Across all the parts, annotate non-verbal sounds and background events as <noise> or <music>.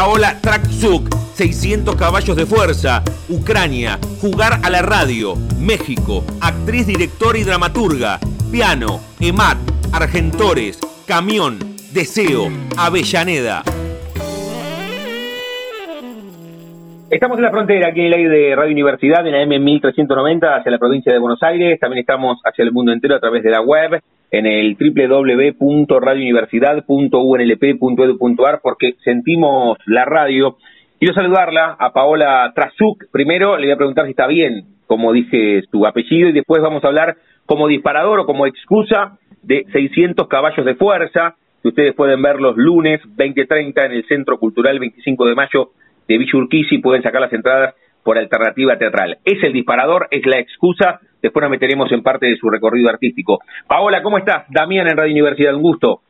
Paola Traksuk, 600 caballos de fuerza, Ucrania, jugar a la radio, México, actriz, directora y dramaturga, piano, EMAT, Argentores, camión, deseo, Avellaneda. Estamos en la frontera, aquí en el aire de Radio Universidad, en la M1390, hacia la provincia de Buenos Aires. También estamos hacia el mundo entero a través de la web, en el www.radiouniversidad.unlp.edu.ar, porque sentimos la radio. Quiero saludarla a Paola Trasuk. Primero le voy a preguntar si está bien, como dije su apellido, y después vamos a hablar como disparador o como excusa de 600 caballos de fuerza, que ustedes pueden ver los lunes 20.30 en el Centro Cultural 25 de Mayo de Villa pueden sacar las entradas por alternativa teatral. Es el disparador, es la excusa, después nos meteremos en parte de su recorrido artístico. Paola, ¿cómo estás? Damián en Radio Universidad, un gusto.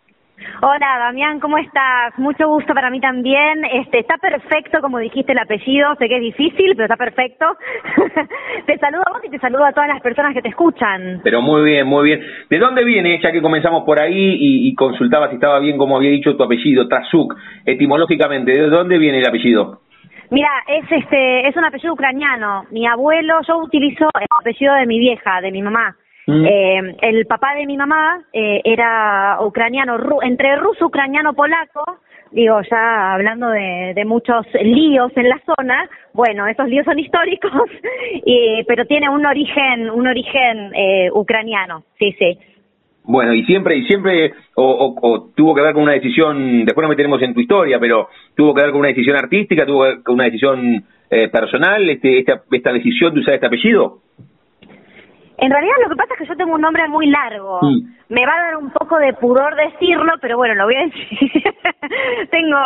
Hola, Damián, ¿cómo estás? Mucho gusto para mí también. Este, está perfecto, como dijiste el apellido. Sé que es difícil, pero está perfecto. <laughs> te saludo a vos y te saludo a todas las personas que te escuchan. Pero muy bien, muy bien. ¿De dónde viene, ya que comenzamos por ahí y, consultaba si estaba bien como había dicho tu apellido, Tazuk, etimológicamente, ¿de dónde viene el apellido? Mira, es este, es un apellido ucraniano. Mi abuelo, yo utilizo el apellido de mi vieja, de mi mamá. Mm. Eh, el papá de mi mamá eh, era ucraniano, entre ruso, ucraniano, polaco. Digo, ya hablando de, de muchos líos en la zona, bueno, esos líos son históricos, <laughs> y, pero tiene un origen, un origen eh, ucraniano, sí, sí. Bueno, y siempre, y siempre, o, tuvo que ver con una decisión, después nos meteremos en tu historia, pero tuvo que ver con una decisión artística, tuvo que ver con una decisión eh, personal, este, esta, esta decisión de usar este apellido. En realidad lo que pasa es que yo tengo un nombre muy largo. Me va a dar un poco de pudor decirlo, pero bueno, lo voy a decir. <laughs> tengo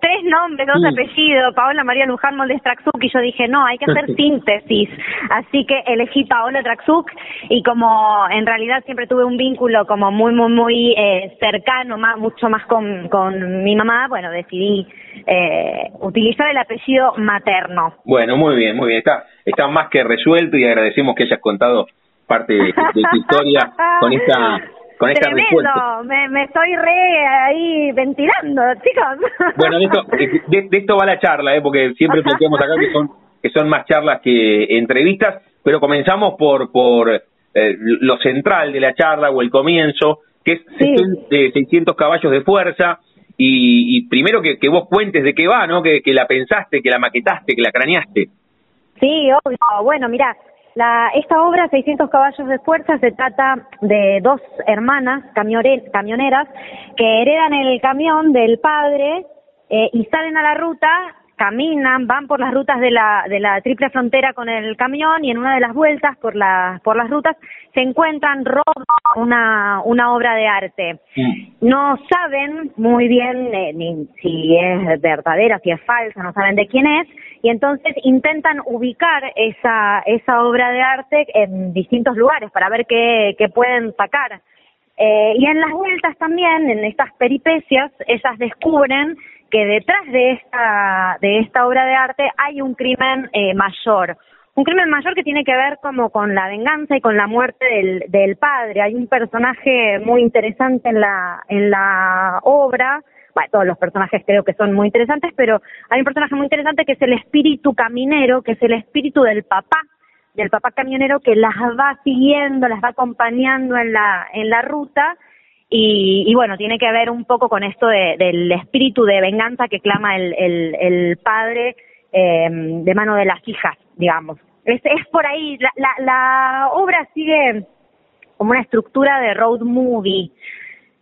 tres nombres, dos apellidos, Paola María Luján Moldes Traxuk, y yo dije, no, hay que hacer síntesis. Así que elegí Paola Traxuk, y como en realidad siempre tuve un vínculo como muy, muy, muy eh, cercano, más, mucho más con, con mi mamá, bueno, decidí eh, utilizar el apellido materno. Bueno, muy bien, muy bien. Está, está más que resuelto y agradecemos que hayas contado parte de, tu historia <laughs> con esta con esta Tremendo, me, me, estoy re ahí ventilando, <laughs> chicos. Bueno, de esto, de, esto va la charla, ¿eh? porque siempre <laughs> planteamos acá que son que son más charlas que entrevistas, pero comenzamos por por eh, lo central de la charla o el comienzo, que es de 600 caballos de fuerza, y, y primero que, que, vos cuentes de qué va, ¿no? Que, que la pensaste, que la maquetaste, que la craneaste. Sí, obvio. Bueno, mira, la, esta obra, 600 caballos de fuerza, se trata de dos hermanas camioneras que heredan el camión del padre eh, y salen a la ruta, caminan, van por las rutas de la, de la triple frontera con el camión y en una de las vueltas por, la, por las rutas se encuentran roban una, una obra de arte. Mm. No saben muy bien eh, ni si es verdadera, si es falsa, no saben de quién es y entonces intentan ubicar esa, esa obra de arte en distintos lugares para ver qué, qué pueden sacar. Eh, y en las vueltas también, en estas peripecias, ellas descubren que detrás de esta, de esta obra de arte hay un crimen eh, mayor. Un crimen mayor que tiene que ver como con la venganza y con la muerte del, del padre. Hay un personaje muy interesante en la, en la obra, bueno, todos los personajes creo que son muy interesantes, pero hay un personaje muy interesante que es el espíritu caminero, que es el espíritu del papá, del papá camionero que las va siguiendo, las va acompañando en la, en la ruta y, bueno, tiene que ver un poco con esto del espíritu de venganza que clama el, el, padre eh, de mano de las hijas, digamos. Es, es por ahí, la, la, la obra sigue como una estructura de road movie,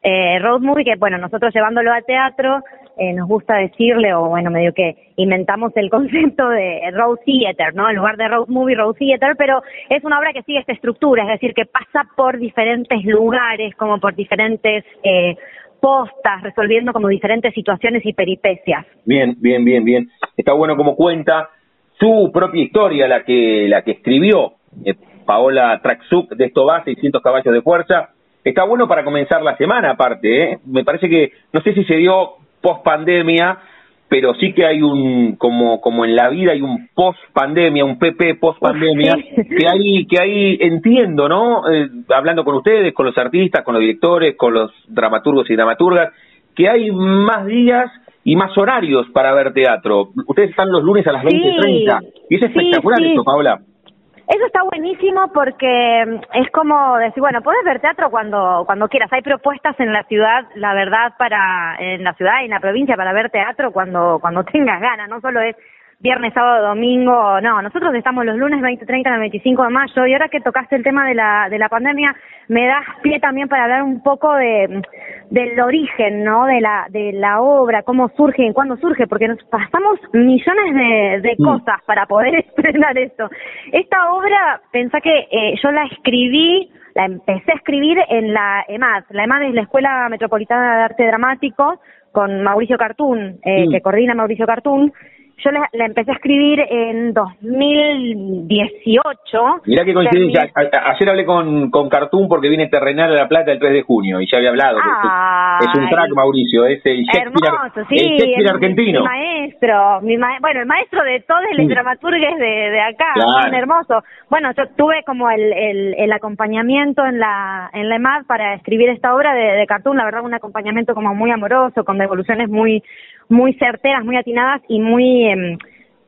eh, road movie, que bueno, nosotros llevándolo a teatro, eh, nos gusta decirle, o bueno, medio que inventamos el <laughs> concepto de road theater, ¿no? En lugar de road movie, road theater, pero es una obra que sigue esta estructura, es decir, que pasa por diferentes lugares, como por diferentes eh, postas, resolviendo como diferentes situaciones y peripecias. Bien, bien, bien, bien. Está bueno como cuenta su propia historia, la que, la que escribió. Eh, Paola Traxuk de Estobá, 600 caballos de fuerza. Está bueno para comenzar la semana, aparte. ¿eh? Me parece que, no sé si se dio post pandemia, pero sí que hay un, como, como en la vida hay un post pandemia, un PP post pandemia, que hay, que hay, entiendo, ¿no? Eh, hablando con ustedes, con los artistas, con los directores, con los dramaturgos y dramaturgas, que hay más días y más horarios para ver teatro. Ustedes están los lunes a las 20.30. y es espectacular esto, Paola. Eso está buenísimo porque mm, es como decir, bueno, puedes ver teatro cuando cuando quieras. Hay propuestas en la ciudad, la verdad, para en la ciudad y en la provincia para ver teatro cuando cuando <laughs> tengas ganas. No solo es viernes, sábado, domingo, no, nosotros estamos los lunes 20, 30, 25 de mayo y ahora que tocaste el tema de la, de la pandemia, me das pie también para hablar un poco de, del origen, ¿no? De la, de la obra, cómo surge y cuándo surge, porque nos pasamos millones de, de mm. cosas para poder <laughs> estrenar esto. Esta obra, pensá que eh, yo la escribí, la empecé a escribir en la EMAD. La EMAD es la Escuela Metropolitana de Arte Dramático, con Mauricio Cartún, eh, que coordina Mauricio Cartún, yo la, empecé a escribir en 2018. Mirá qué coincidencia. Ayer hablé con, con Cartoon porque viene Terrenal a La Plata el 3 de junio y ya había hablado. es, un crack, Mauricio. Es el Shakespeare, hermoso, sí, el argentino. Mi maestro. Mi bueno, el maestro de todos los dramaturgues de, de acá. Claro. hermoso. Bueno, yo tuve como el, el, el, acompañamiento en la, en la EMAD para escribir esta obra de, de Cartoon. La verdad, un acompañamiento como muy amoroso, con devoluciones muy muy certeras, muy atinadas y muy, em,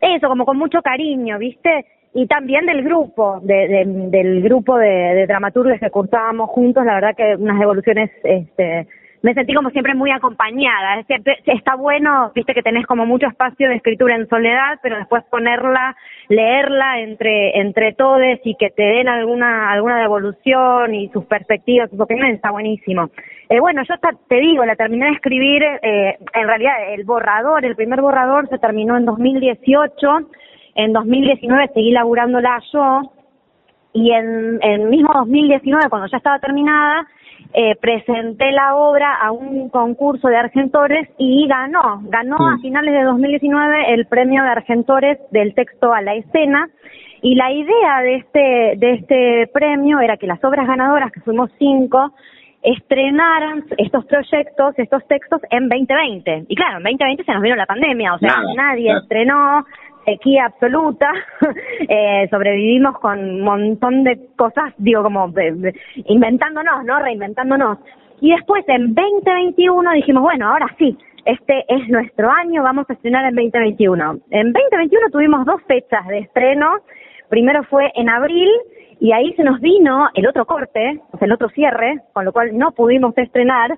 eso, como con mucho cariño, ¿viste? Y también del grupo, de, del grupo de, de dramaturgos que cursábamos juntos, la verdad que unas evoluciones, este, me sentí como siempre muy acompañada. Es está bueno, viste que tenés como mucho espacio de escritura en soledad, pero después ponerla, leerla entre entre todos y que te den alguna alguna devolución y sus perspectivas, sus opiniones, está buenísimo. Eh, bueno, yo te digo, la terminé de escribir, eh, en realidad el borrador, el primer borrador se terminó en 2018, en 2019 seguí laburándola yo, y en, en mismo 2019, cuando ya estaba terminada, eh, presenté la obra a un concurso de Argentores y ganó, ganó a finales de 2019 el premio de Argentores del texto a la escena. Y la idea de este, de este premio era que las obras ganadoras, que fuimos cinco, estrenaran estos proyectos, estos textos en 2020. Y claro, en 2020 se nos vino la pandemia, o sea, nadie estrenó, sequía absoluta, <laughs> eh, sobrevivimos con un montón de cosas, digo, como inventándonos, ¿no? Reinventándonos. Y después, en 2021, dijimos, bueno, ahora sí, este es nuestro año, vamos a estrenar en 2021. En 2021 tuvimos dos fechas de estreno. Primero fue en abril y ahí se nos vino el otro corte, o sea, el otro cierre, con lo cual no pudimos estrenar.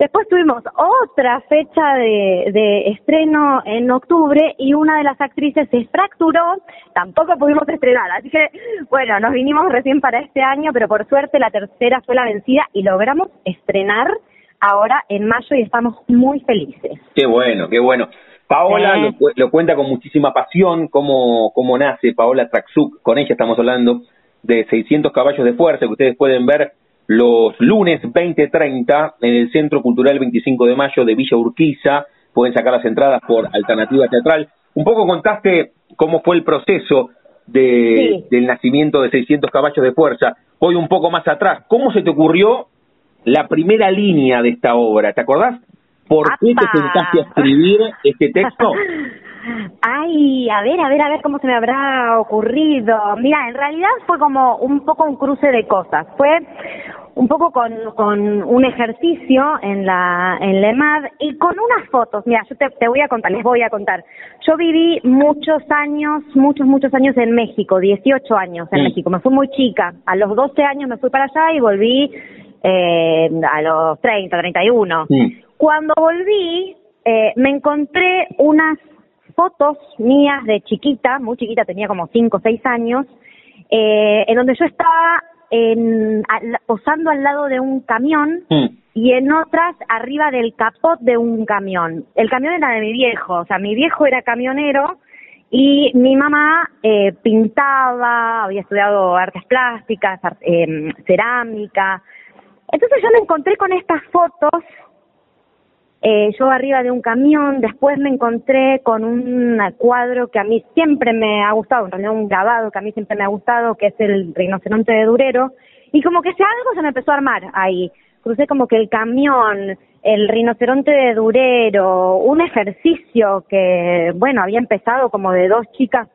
Después tuvimos otra fecha de, de, estreno en octubre y una de las actrices se fracturó, tampoco pudimos estrenar. Así que, bueno, nos vinimos recién para este año, pero por suerte la tercera fue la vencida y logramos estrenar ahora en mayo y estamos muy felices. Qué bueno, qué bueno. Paola lo, lo, cuenta con muchísima pasión, cómo, cómo nace Paola Traxuk, con ella estamos hablando de 600 caballos de fuerza que ustedes pueden ver los lunes 20.30 en el Centro Cultural 25 de Mayo de Villa Urquiza. Pueden sacar las entradas por Alternativa Teatral. Un poco contaste cómo fue el proceso de, del nacimiento de 600 caballos de fuerza. Hoy un poco más atrás, ¿cómo se te ocurrió la primera línea de esta obra? ¿Te acordás? ¿Por qué te sentaste a escribir este texto? <laughs> Ay, a ver, a ver, a ver cómo se me habrá ocurrido. Mira, en realidad fue como un poco un cruce de cosas. Fue un poco con, con un ejercicio en la en la EMAD y con unas fotos. Mira, yo te, voy a contar, les voy a contar. Yo viví muchos años, muchos, muchos años en México, 18 años en México. Me fui muy chica. A los 12 años me fui para allá y volví eh, a los 30, 31. Cuando volví, eh, me encontré unas fotos mías de chiquita, muy chiquita, tenía como 5 o 6 años, eh, en donde yo estaba en, posando al lado de un camión mm. y en otras arriba del capot de un camión. El camión era de mi viejo, o sea, mi viejo era camionero y mi mamá eh, pintaba, había estudiado artes plásticas, eh, cerámica. Entonces yo me encontré con estas fotos eh, yo arriba de un camión, después me encontré con un cuadro que a mí siempre me ha gustado, en realidad un grabado que a mí siempre me ha gustado, que es el rinoceronte de Durero, y como que ese algo se me empezó a armar ahí. Crucé como que el camión, el rinoceronte de Durero, un ejercicio que, bueno, había empezado como de dos chicas,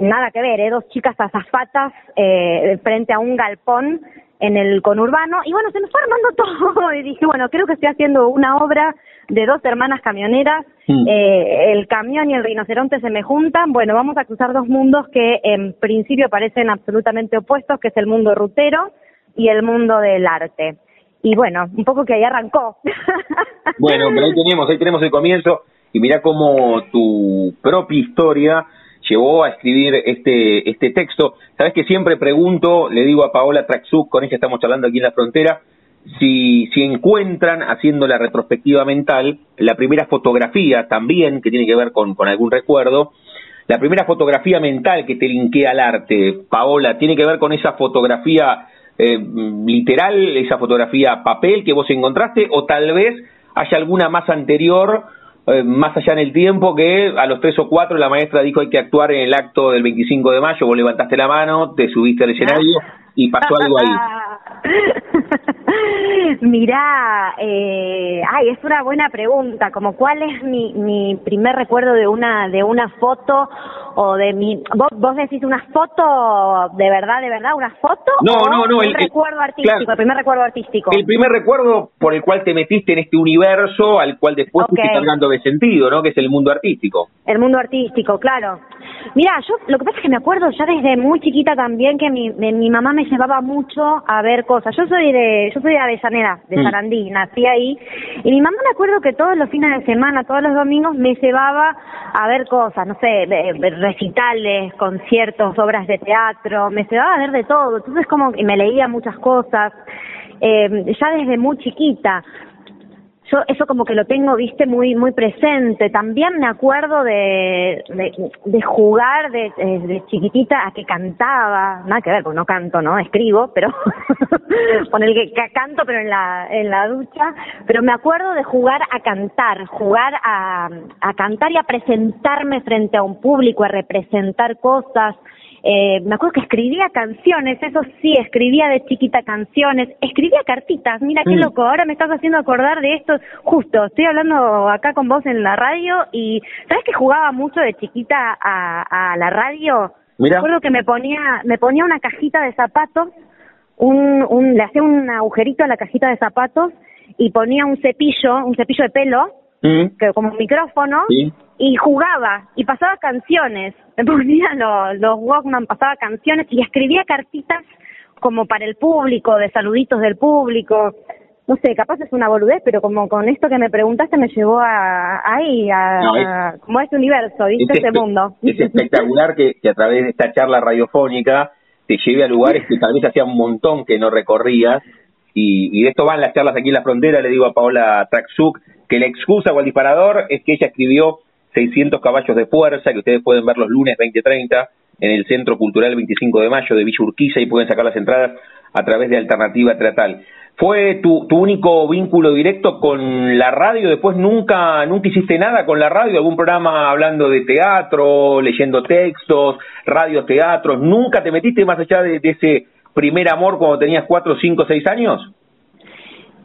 nada que ver, ¿eh? dos chicas azafatas eh, frente a un galpón en el conurbano y bueno, se me fue armando <laughs> todo y dije, bueno, creo que estoy haciendo una obra de dos hermanas camioneras, mm. eh, el camión y el rinoceronte se me juntan, bueno, vamos a cruzar dos mundos que en principio parecen absolutamente opuestos, que es el mundo rutero y el mundo del arte. Y bueno, un poco que ahí arrancó. Bueno, pero ahí <laughs> tenemos, ahí tenemos el comienzo y mira cómo tu propia historia llevó a escribir este, este texto. Sabes que siempre pregunto, le digo a Paola Traxuk, con ella estamos hablando aquí en la frontera, si, si encuentran, haciendo la retrospectiva mental, la primera fotografía también, que tiene que ver con, con algún recuerdo, la primera fotografía mental que te linkea al arte, Paola, tiene que ver con esa fotografía eh, literal, esa fotografía papel que vos encontraste, o tal vez haya alguna más anterior eh, más allá en el tiempo que a los tres o cuatro la maestra dijo hay que actuar en el acto del 25 de mayo, vos levantaste la mano, te subiste al escenario <laughs> y pasó algo ahí. <laughs> Mirá, eh, ay, es una buena pregunta, como cuál es mi, mi primer recuerdo de una de una foto o de mi vos, vos decís una foto de verdad, de verdad, una foto no, no, no, el, recuerdo artístico, el primer recuerdo artístico. El primer recuerdo por el cual te metiste en este universo al cual después okay. fuiste cargando de sentido, ¿no? Que es el mundo artístico. El mundo artístico, claro. Mira, yo lo que pasa es que me acuerdo ya desde muy chiquita también que mi, mi mamá me llevaba mucho a ver cosas. Yo soy de yo soy de Avellaneda, de mm. Sarandí, nací ahí y mi mamá me acuerdo que todos los fines de semana, todos los domingos me llevaba a ver cosas, no sé, recitales, conciertos, obras de teatro, me llevaba a ver de todo. Entonces como y me leía muchas cosas. Eh, ya desde muy chiquita yo eso como que lo tengo, viste, muy muy presente. También me acuerdo de, de, jugar de, de, chiquitita a que cantaba, nada que ver, porque no canto, ¿no? Escribo, pero <laughs> con el que, canto, pero en la, en la ducha. Pero me acuerdo de jugar a cantar, jugar a, a cantar y a presentarme frente a un público, a representar cosas. Eh, me acuerdo que escribía canciones, eso sí, escribía de chiquita canciones, escribía cartitas, mira qué mm. loco, ahora me estás haciendo acordar de esto, justo, estoy hablando acá con vos en la radio y ¿sabes que jugaba mucho de chiquita a, a la radio? Me acuerdo que me ponía, me ponía una cajita de zapatos, un, un, le hacía un agujerito a la cajita de zapatos y ponía un cepillo, un cepillo de pelo, mm. que como un micrófono, y jugaba y pasaba canciones, me ponía <laughs> los, los Walkman, pasaba canciones y escribía cartitas como para el público, de saluditos del público. No sé, capaz es una boludez, pero como con esto que me preguntaste me llevó a, ahí, a, como a este universo, ¿viste? este mundo. Es espectacular que, que a través de esta charla radiofónica te lleve a lugares que tal vez hacía un montón que no recorrías y, y, de esto van las charlas aquí en la frontera, le digo a Paola Traxuk, que la excusa o el disparador es que ella escribió 600 caballos de fuerza, que ustedes pueden ver los lunes 20.30 en el Centro Cultural 25 de Mayo de Villa Urquiza y pueden sacar las entradas a través de Alternativa Teatral. ¿Fue tu, único vínculo directo con la radio? Después nunca, nunca hiciste nada con la radio, algún programa hablando de teatro, leyendo textos, radio teatros, ¿nunca te metiste más allá de, de ese primer amor cuando tenías cuatro, cinco, seis años?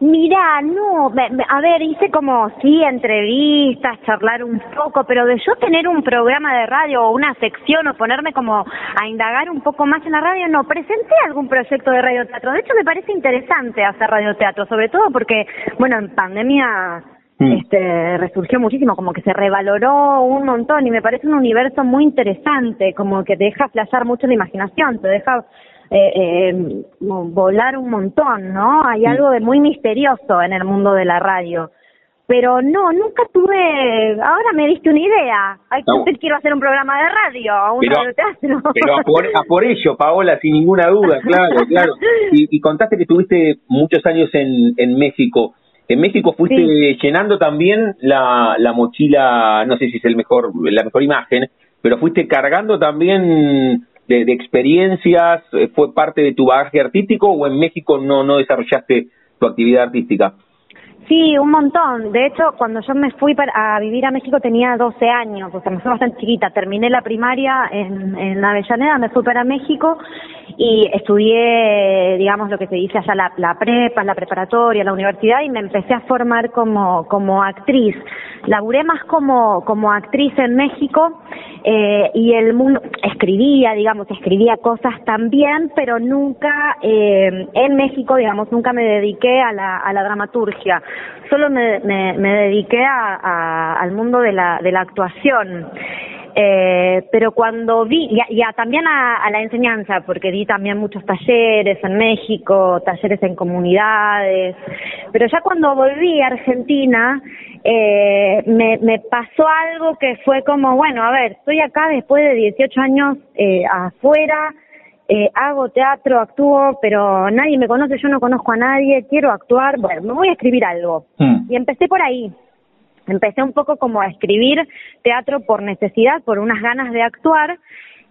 Mira, no, a ver, hice como, sí, entrevistas, charlar un poco, pero de yo tener un programa de radio o una sección o ponerme como a indagar un poco más en la radio, no, presenté algún proyecto de radioteatro. De hecho, me parece interesante hacer radioteatro, sobre todo porque, bueno, en pandemia mm. este resurgió muchísimo, como que se revaloró un montón y me parece un universo muy interesante, como que te deja flashear mucho la imaginación, te deja eh, eh, volar un montón, ¿no? Hay algo de muy misterioso en el mundo de la radio. Pero no, nunca tuve. Ahora me diste una idea. Ay, quiero hacer un programa de radio, un pero, radioteatro. Pero a por, a por, ello, Paola, sin ninguna duda, claro, <laughs> claro. Y, y contaste que estuviste muchos años en, en México. En México fuiste llenando también la, la mochila, no sé si es el mejor, la mejor imagen, pero fuiste cargando también de, experiencias? Eh, ¿Fue parte de tu bagaje artístico o en México no, no desarrollaste tu actividad artística? Sí, un montón. De hecho, cuando yo me fui para, a vivir a México tenía 12 años, o sea, me fui bastante chiquita. Terminé la primaria en, en Avellaneda, me fui para México y estudié, digamos, lo que se dice allá la, prepa, la preparatoria, la universidad y me empecé a formar como, como actriz. Laburé más como, como actriz en México eh, y el mundo, escribía, digamos, escribía cosas también, pero nunca eh, en México, digamos, nunca me dediqué a la, a la dramaturgia, solo me, me, me dediqué a, al mundo de la, de la actuación. Eh, pero cuando vi, y, también a, a, la enseñanza, porque di también muchos talleres en México, talleres en comunidades, pero ya cuando volví a Argentina, eh, me, me pasó algo que fue como, bueno, a ver, estoy acá después de 18 años eh, afuera, eh, hago teatro, actúo, pero nadie me conoce, yo no conozco a nadie, quiero actuar, bueno, me voy a escribir algo. Mm. Y empecé por ahí. Empecé un poco como a escribir teatro por necesidad, por unas ganas de actuar,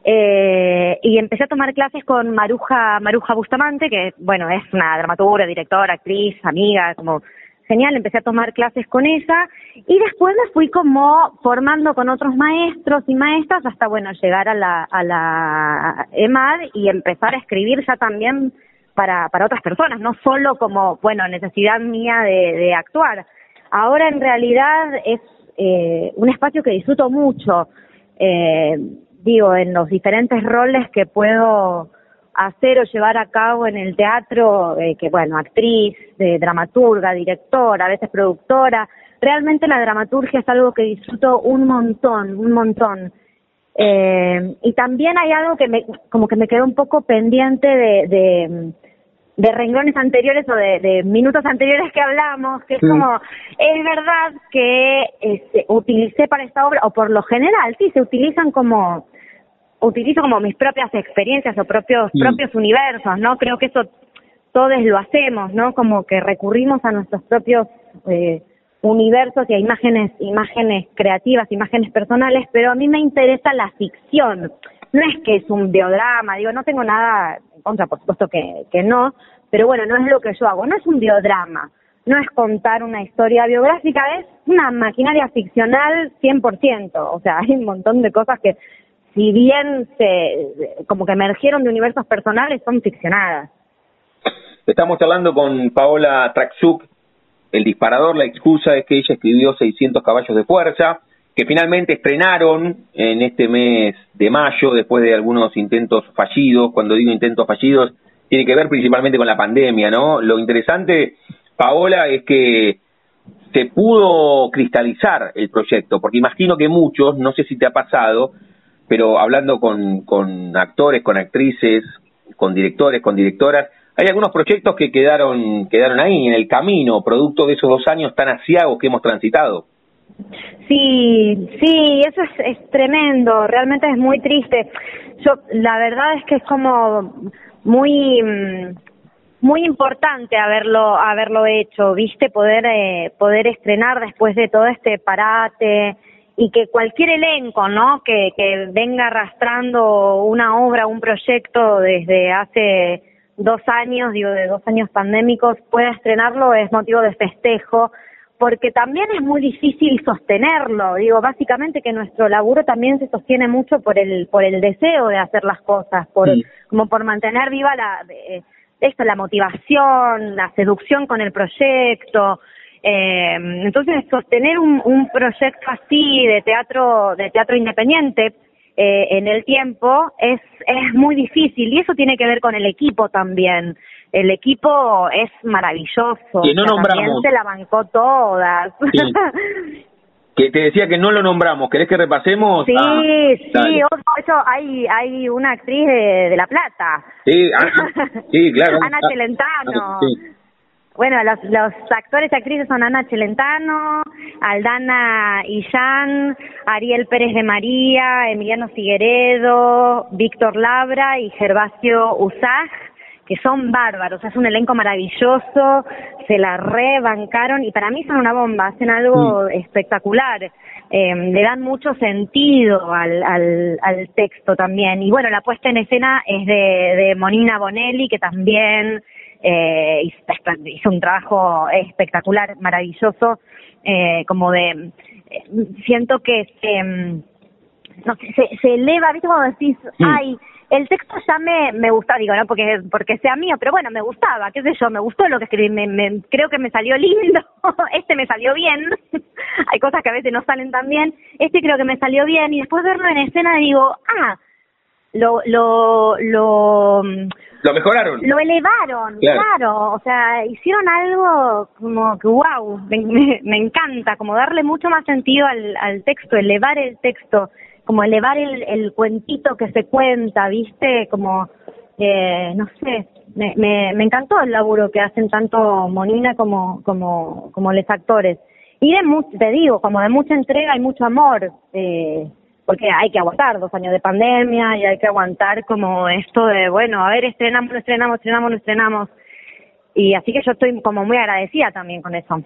eh, y empecé a tomar clases con Maruja, Maruja Bustamante, que bueno, es una dramaturga, directora, actriz, amiga, como genial, empecé a tomar clases con ella y después me fui como formando con otros maestros y maestras hasta, bueno, llegar a la, a la EMAD y empezar a escribir ya también para, otras personas, no solo como, bueno, necesidad mía de actuar. Ahora en realidad es eh, un espacio que disfruto mucho, eh, digo, en los diferentes roles que puedo hacer o llevar a cabo en el teatro, eh, que bueno, actriz, dramaturga, directora, a veces productora. Realmente la dramaturgia es algo que disfruto un montón, un montón. Eh, y también hay algo que me, como que me quedó un poco pendiente de, de, de renglones anteriores o de, de, minutos anteriores que hablamos, que es como, es verdad que este, utilicé para esta obra, o por lo general, sí, se utilizan como utilizo como mis propias experiencias o propios propios universos, ¿no? Creo que eso todos lo hacemos, ¿no? Como que recurrimos a nuestros propios eh, universos y a imágenes imágenes creativas, imágenes personales, pero a mí me interesa la ficción. No es que es un biodrama, digo, no tengo nada en contra, por supuesto que, que no, pero bueno, no es lo que yo hago, no es un biodrama, no es contar una historia biográfica, es una maquinaria ficcional 100%, o sea, <laughs> hay un montón de cosas que si bien se, como que emergieron de universos personales, son ficcionadas. Estamos hablando con Paola Traxuk, el disparador, la excusa es que ella escribió 600 caballos de fuerza, que finalmente estrenaron en este mes de mayo, después de algunos intentos fallidos. Cuando digo intentos fallidos, tiene que ver principalmente con la pandemia, ¿no? Lo interesante, Paola, es que se pudo cristalizar el proyecto, porque imagino que muchos, no sé si te ha pasado, pero hablando con, actores, con actrices, con directores, con directoras, hay algunos proyectos que quedaron, quedaron ahí, en el camino, producto de esos dos años tan asiagos que hemos transitado. Sí, sí, eso es, es tremendo, realmente es muy triste. Yo, la verdad es que es como muy, muy importante haberlo, haberlo hecho, viste, poder, eh, poder estrenar después de todo este parate, y que cualquier elenco, ¿no? Que, que venga arrastrando una obra, un proyecto desde hace dos años, digo, de dos años pandémicos, pueda estrenarlo es motivo de festejo, porque también es muy difícil sostenerlo. Digo, básicamente que nuestro laburo también se sostiene mucho por el por el deseo de hacer las cosas, por como por mantener viva la eh, esto, la motivación, la seducción con el proyecto. Eh, entonces, sostener un, un proyecto así de teatro, de teatro independiente eh, en el tiempo es, es muy difícil y eso tiene que ver con el equipo también. El equipo es maravilloso. Que no nombramos. se la bancó todas. <laughs> que te decía que no lo nombramos. ¿Querés que repasemos? Sí, ah, sí, eso hay, hay una actriz de, de La Plata. Sí, ah, sí claro. <laughs> Ana Celentano. Bueno, los, los actores y actrices son Ana Celentano, Aldana Illán, Ariel Pérez de María, Emiliano Figueredo, Víctor Labra y Gervasio Usaj, que son bárbaros, es un elenco maravilloso, se la rebancaron y para mí son una bomba, hacen algo mm. espectacular, eh, le dan mucho sentido al, al, al texto también. Y bueno, la puesta en escena es de, de Monina Bonelli, que también eh, hizo un trabajo espectacular, maravilloso, eh, como de, eh, siento que se, mm, no se, se eleva, ¿viste? Cuando decís, ay, el texto ya me, me gusta, digo, no porque, porque sea mío, pero bueno, me gustaba, qué sé yo, me gustó lo que escribí, me, creo que me salió lindo, <laughs> este me salió bien, <laughs> hay cosas que a veces no salen tan bien, este creo que me salió bien, y después verlo en escena digo, ah, lo, lo, lo, lo mejoraron. Lo elevaron, claro. O sea, hicieron algo como que wow, me, me, encanta, como darle mucho más sentido al, al texto, elevar el texto como elevar el, el cuentito que se cuenta, ¿viste? Como, eh, no sé, me, me, encantó el laburo que hacen tanto Monina como, como, como los actores. Y de mucho, te digo, como de mucha entrega y mucho amor, eh, porque hay que aguantar dos años de pandemia y hay que aguantar como esto de, bueno, a ver, estrenamos, no estrenamos, estrenamos, no estrenamos. Y así que yo estoy como muy agradecida también con eso.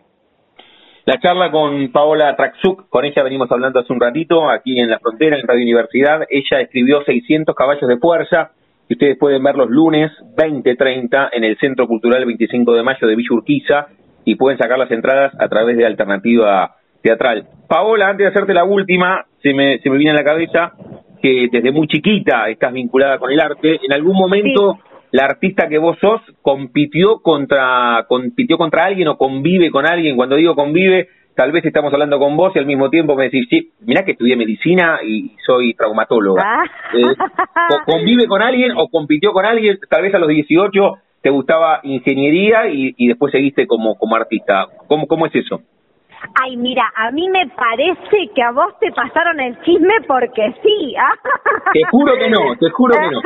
La charla con Paola Traxuk, con ella venimos hablando hace un ratito, aquí en la frontera, en Radio Universidad. Ella escribió 600 caballos de fuerza, que ustedes pueden ver los lunes 20.30 en el Centro Cultural 25 de Mayo de Villa Urquiza y pueden sacar las entradas a través de Alternativa Teatral. Paola, antes de hacerte la última, se me, se me viene a la cabeza que desde muy chiquita estás vinculada con el arte. ¿En algún momento la artista que vos sos compitió contra, compitió contra alguien o convive con alguien. Cuando digo convive, tal vez estamos hablando con vos y al mismo tiempo me decís, sí, mirá que estudié medicina y soy traumatóloga. Ah. Eh, ¿Convive con alguien o compitió con alguien? Tal vez a los 18 te gustaba ingeniería y, y después seguiste como, como artista. ¿Cómo, ¿Cómo es eso? Ay, mira, a mí me parece que a vos te pasaron el chisme porque sí. Te juro que no, te juro que no.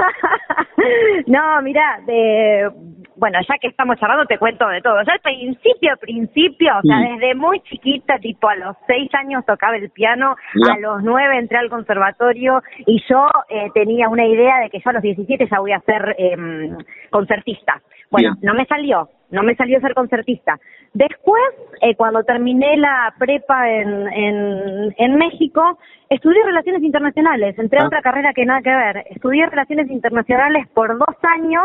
<laughs> no, mira, de, bueno, ya que estamos charlando te cuento de todo. Yo al principio, principio, o sea, desde muy chiquita, tipo a los seis años tocaba el piano, a los nueve entré al conservatorio y yo eh, tenía una idea de que yo a los diecisiete ya voy a ser eh, concertista. Bueno, no me salió, no me salió ser concertista. Después, eh, cuando terminé la prepa en, en, en, México, estudié Relaciones Internacionales, entré a ah. otra carrera que nada que ver. Estudié Relaciones Internacionales por dos años,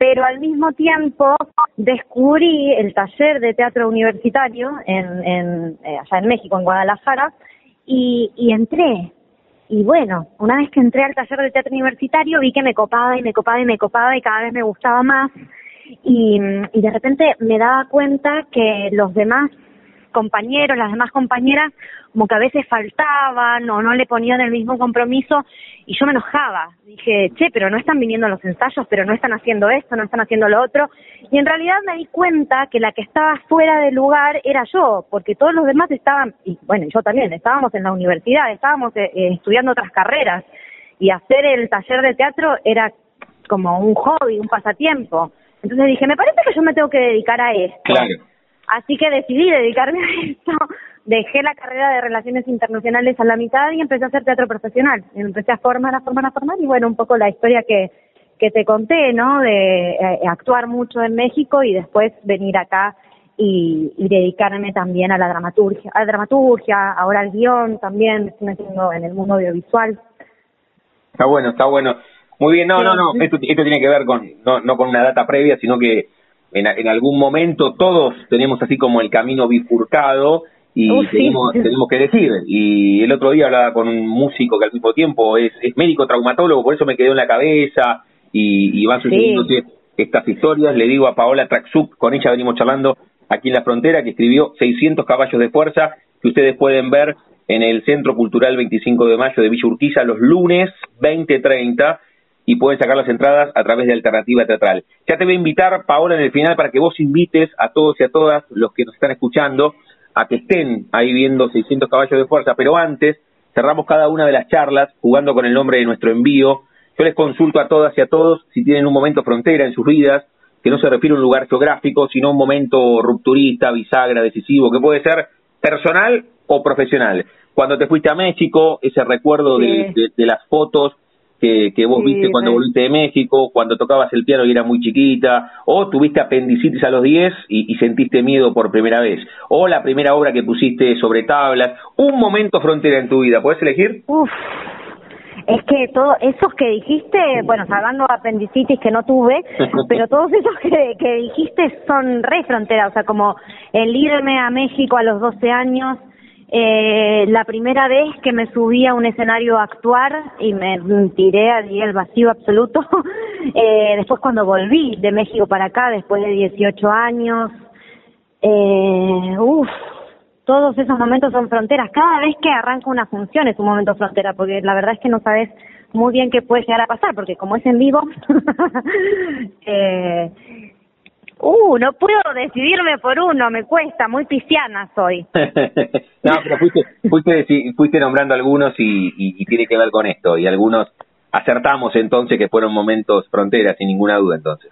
pero al mismo tiempo descubrí el taller de teatro universitario en, en, eh, allá en México, en Guadalajara, y, entré. Y bueno, una vez que entré al taller de teatro universitario, vi que me copaba y me copaba y me copaba y cada vez me gustaba más y de repente me daba cuenta que los demás compañeros, las demás compañeras, como que a veces faltaban o no le ponían el mismo compromiso y yo me enojaba. Dije, che, pero no están viniendo los ensayos, pero no están haciendo esto, no están haciendo lo otro. Y en realidad me di cuenta que la que estaba fuera del lugar era yo, porque todos los demás estaban, y bueno, yo también, estábamos en la universidad, estábamos eh, eh, estudiando otras carreras y hacer el taller de teatro era como un hobby, un pasatiempo. Entonces dije, me parece que yo me tengo que dedicar a esto. Así que decidí dedicarme <laughs> a esto. Dejé la carrera de Relaciones Internacionales a la mitad y empecé a hacer teatro profesional. Empecé a formar, a formar, a formar y bueno, un poco la historia que, que te conté, ¿no? De eh, actuar mucho en México y después venir acá y, y, dedicarme también a la dramaturgia, a la dramaturgia, ahora al guion también, estoy metiendo en el mundo audiovisual. Está bueno, está bueno. Muy bien, no, no, no, esto, esto tiene que ver con, no, no con una data previa, sino que en, en algún momento todos tenemos así como el camino bifurcado y oh, tenemos, <laughs> tenemos que decir. Y el otro día hablaba con un músico que al mismo tiempo es, es médico traumatólogo, por eso me quedó en la cabeza y, y van sucediéndose estas historias. Le digo a Paola Traxuk, con ella venimos charlando aquí en la frontera, que escribió 600 caballos de fuerza, que ustedes pueden ver en el Centro Cultural 25 de Mayo de Villa Urquiza los lunes 20.30 y pueden sacar las entradas a través de Alternativa Teatral. Ya te voy a invitar, Paola, en el final para que vos invites a todos y a todas los que nos están escuchando a que estén ahí viendo 600 caballos de fuerza, pero antes cerramos cada una de las charlas jugando con el nombre de nuestro envío. Yo les consulto a todas y a todos si tienen un momento frontera en sus vidas, que no se refiere a un lugar geográfico, sino un momento rupturista, bisagra, decisivo, que puede ser personal o profesional. Cuando te fuiste a México, ese recuerdo de, de las fotos que, que vos viste cuando volviste de México, cuando tocabas el piano y era muy chiquita, o tuviste apendicitis a los 10 y, y, sentiste miedo por primera vez, o la primera obra que pusiste sobre tablas, un momento frontera en tu vida, ¿puedes elegir? Uf, Es que todo esos que dijiste, bueno, salvando apendicitis que no tuve, <laughs> pero todos esos que, que dijiste son re frontera, o sea, como el irme a México a los 12 años, eh, la primera vez que me subí a un escenario a actuar y me tiré allí el vacío absoluto, <laughs> eh, después cuando volví de México para acá, después de 18 años, eh, uff, todos esos momentos son fronteras. Cada vez que arranca una función es un momento frontera, porque la verdad es que no sabes muy bien qué puede llegar a pasar, porque como es en vivo, <laughs> eh, uh, no puedo decidirme por uno, me cuesta, muy pisciana soy. <laughs> no, pero fuiste, fuiste, fuiste nombrando algunos y, y, tiene que ver con esto, y algunos acertamos entonces que fueron momentos fronteras, sin ninguna duda entonces.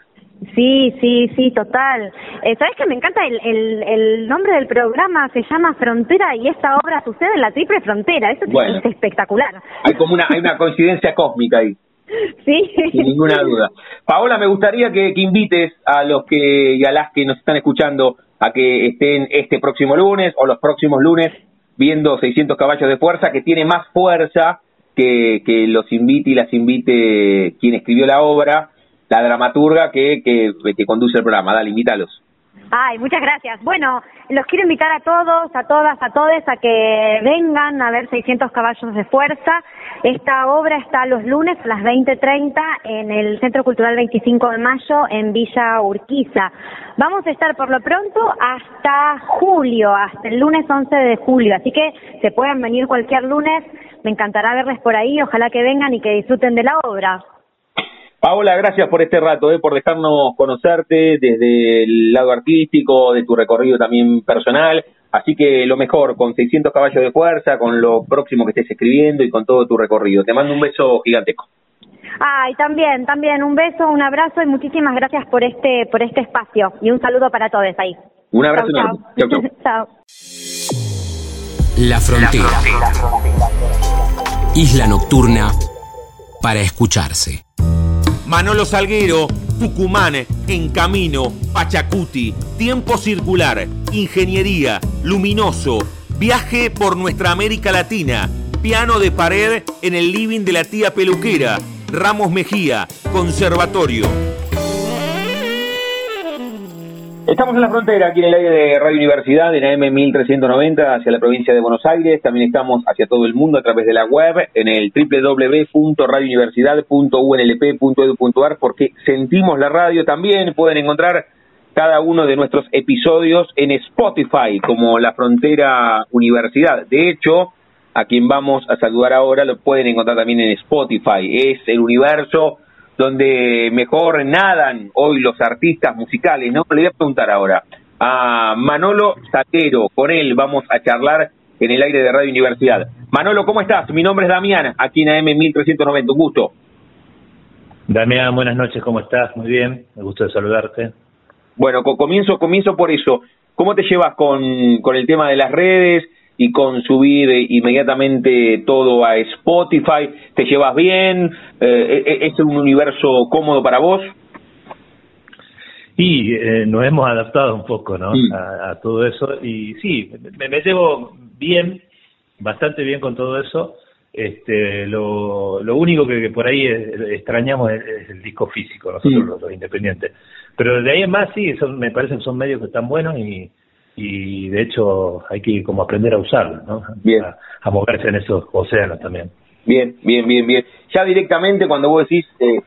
Sí, sí, sí, total. Eh, ¿Sabes que me encanta el, el, el, nombre del programa? Se llama Frontera y esta obra sucede en la triple frontera. Eso es espectacular. Hay como una, hay una coincidencia cósmica ahí. <laughs> Sin ninguna duda. Paola, me gustaría que, que invites a los que y a las que nos están escuchando a que estén este próximo lunes o los próximos lunes viendo 600 caballos de fuerza, que tiene más fuerza que, que los invite y las invite quien escribió la obra la dramaturga que, que, que conduce el programa. Dale, invítalos. Ay, muchas gracias. Bueno, los quiero invitar a todos, a todas, a todos a que vengan a ver 600 caballos de fuerza. Esta obra está los lunes a las 20.30 en el Centro Cultural 25 de Mayo en Villa Urquiza. Vamos a estar por lo pronto hasta julio, hasta el lunes 11 de julio. Así que se pueden venir cualquier lunes. Me encantará verles por ahí. Ojalá que vengan y que disfruten de la obra. Paola, gracias por este rato, eh, por dejarnos conocerte desde el lado artístico, de tu recorrido también personal. Así que lo mejor, con 600 caballos de fuerza, con lo próximo que estés escribiendo y con todo tu recorrido. Te mando un beso gigantesco. Ay, también, también un beso, un abrazo y muchísimas gracias por este por este espacio y un saludo para todos ahí. Un abrazo enorme. Chau, <laughs> chau. La frontera. Isla nocturna para escucharse. Manolo Salguero, Tucumán, En Camino, Pachacuti, Tiempo Circular, Ingeniería, Luminoso, Viaje por nuestra América Latina, Piano de pared en el living de la tía peluquera, Ramos Mejía, Conservatorio. Estamos en la frontera, aquí en el aire de Radio Universidad, en AM 1390, hacia la provincia de Buenos Aires. También estamos hacia todo el mundo a través de la web, en el www.radiouniversidad.unlp.edu.ar, porque sentimos la radio también. Pueden encontrar cada uno de nuestros episodios en Spotify, como La Frontera Universidad. De hecho, a quien vamos a saludar ahora lo pueden encontrar también en Spotify. Es el universo donde mejor nadan hoy los artistas musicales, ¿no? Le voy a preguntar ahora a Manolo Saquero, con él vamos a charlar en el aire de Radio Universidad. Manolo, ¿cómo estás? Mi nombre es Damián, aquí en AM 1390, un gusto. Damián, buenas noches, ¿cómo estás? Muy bien, me gusta de saludarte. Bueno, comienzo, comienzo por eso. ¿Cómo te llevas con, con el tema de las redes? Y con subir inmediatamente todo a Spotify? ¿Te llevas bien? Eh, e-, ¿Es un universo cómodo para vos? Y eh, nos hemos adaptado un poco ¿no? A, todo eso y sí, me, llevo bien, bastante bien con todo eso. Este, lo, lo único que, por ahí extrañamos es, el disco físico, nosotros los, independientes. Pero de ahí en más sí, son, me parecen son medios que están buenos y, y de hecho hay que como aprender a usarlo, ¿no? Bien. A, moverse en esos océanos también. Bien, bien, bien, bien. Ya directamente cuando vos decís eh,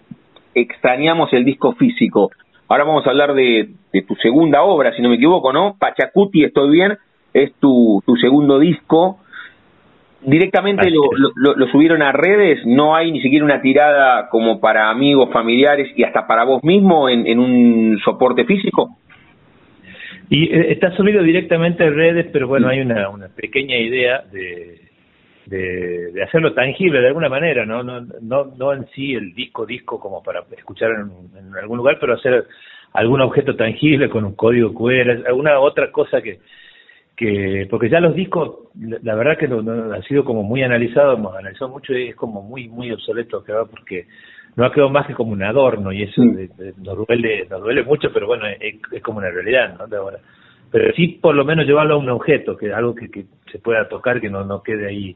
extrañamos el disco físico, ahora vamos a hablar de, de, tu segunda obra, si no me equivoco, ¿no? Pachacuti, estoy bien, es tu, tu segundo disco. Directamente lo, lo, lo, subieron a redes, no hay ni siquiera una tirada como para amigos, familiares y hasta para vos mismo en, en un soporte físico. Y eh, está subido directamente en redes, pero bueno, hay una, una pequeña idea de, de, hacerlo tangible de alguna manera, ¿no? No, no, no en sí el disco, disco como para escuchar en, algún lugar, pero hacer algún objeto tangible con un código QR, alguna otra cosa que, que porque ya los discos, la verdad que no, no, ha sido como muy analizado, hemos analizado mucho y es como muy, muy obsoleto que va porque no ha quedado más que como un adorno y eso nos duele nos duele mucho pero bueno es, como una realidad no de ahora pero sí por lo menos llevarlo a un objeto que algo que, que se pueda tocar que no no quede ahí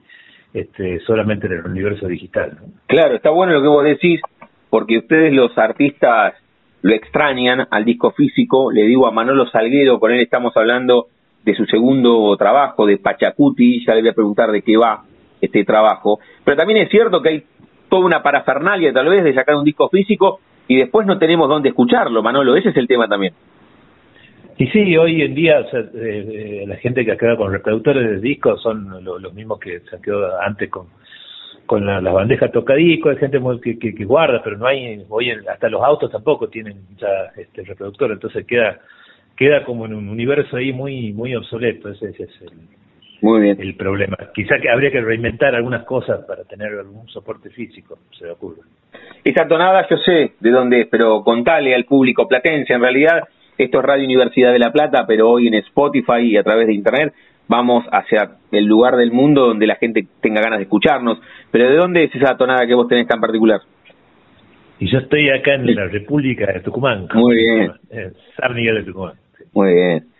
este, solamente en el universo digital. Claro, está bueno lo que vos decís, porque ustedes los artistas lo extrañan al disco físico. Le digo a Manolo Salguero, con él estamos hablando de su segundo trabajo, de Pachacuti, ya le voy a preguntar de qué va este trabajo. Pero también es cierto que hay toda una parafernalia tal vez de sacar un disco físico y después no tenemos dónde escucharlo, Manolo, ese es el tema también. Y sí, hoy en día o eh, eh, la gente que ha quedado con reproductores de discos son los mismos que se han antes con con la, las bandejas tocadiscos, hay gente que, que, guarda, pero no hay, hoy hasta los autos tampoco tienen ya este reproductor, entonces queda queda como en un universo ahí muy muy obsoleto, ese, es el, muy bien. el problema. Quizá que habría que reinventar algunas cosas para tener algún soporte físico, se me ocurre. Esa tonada yo sé de dónde es, pero contale al público platense, en realidad esto es Radio Universidad de La Plata, pero hoy en Spotify y a través de Internet vamos hacia el lugar del mundo donde la gente tenga ganas de escucharnos. Pero ¿de dónde es esa tonada que vos tenés tan particular? Y yo estoy acá en la República de Tucumán. Muy bien. En San Miguel de Tucumán. Muy bien.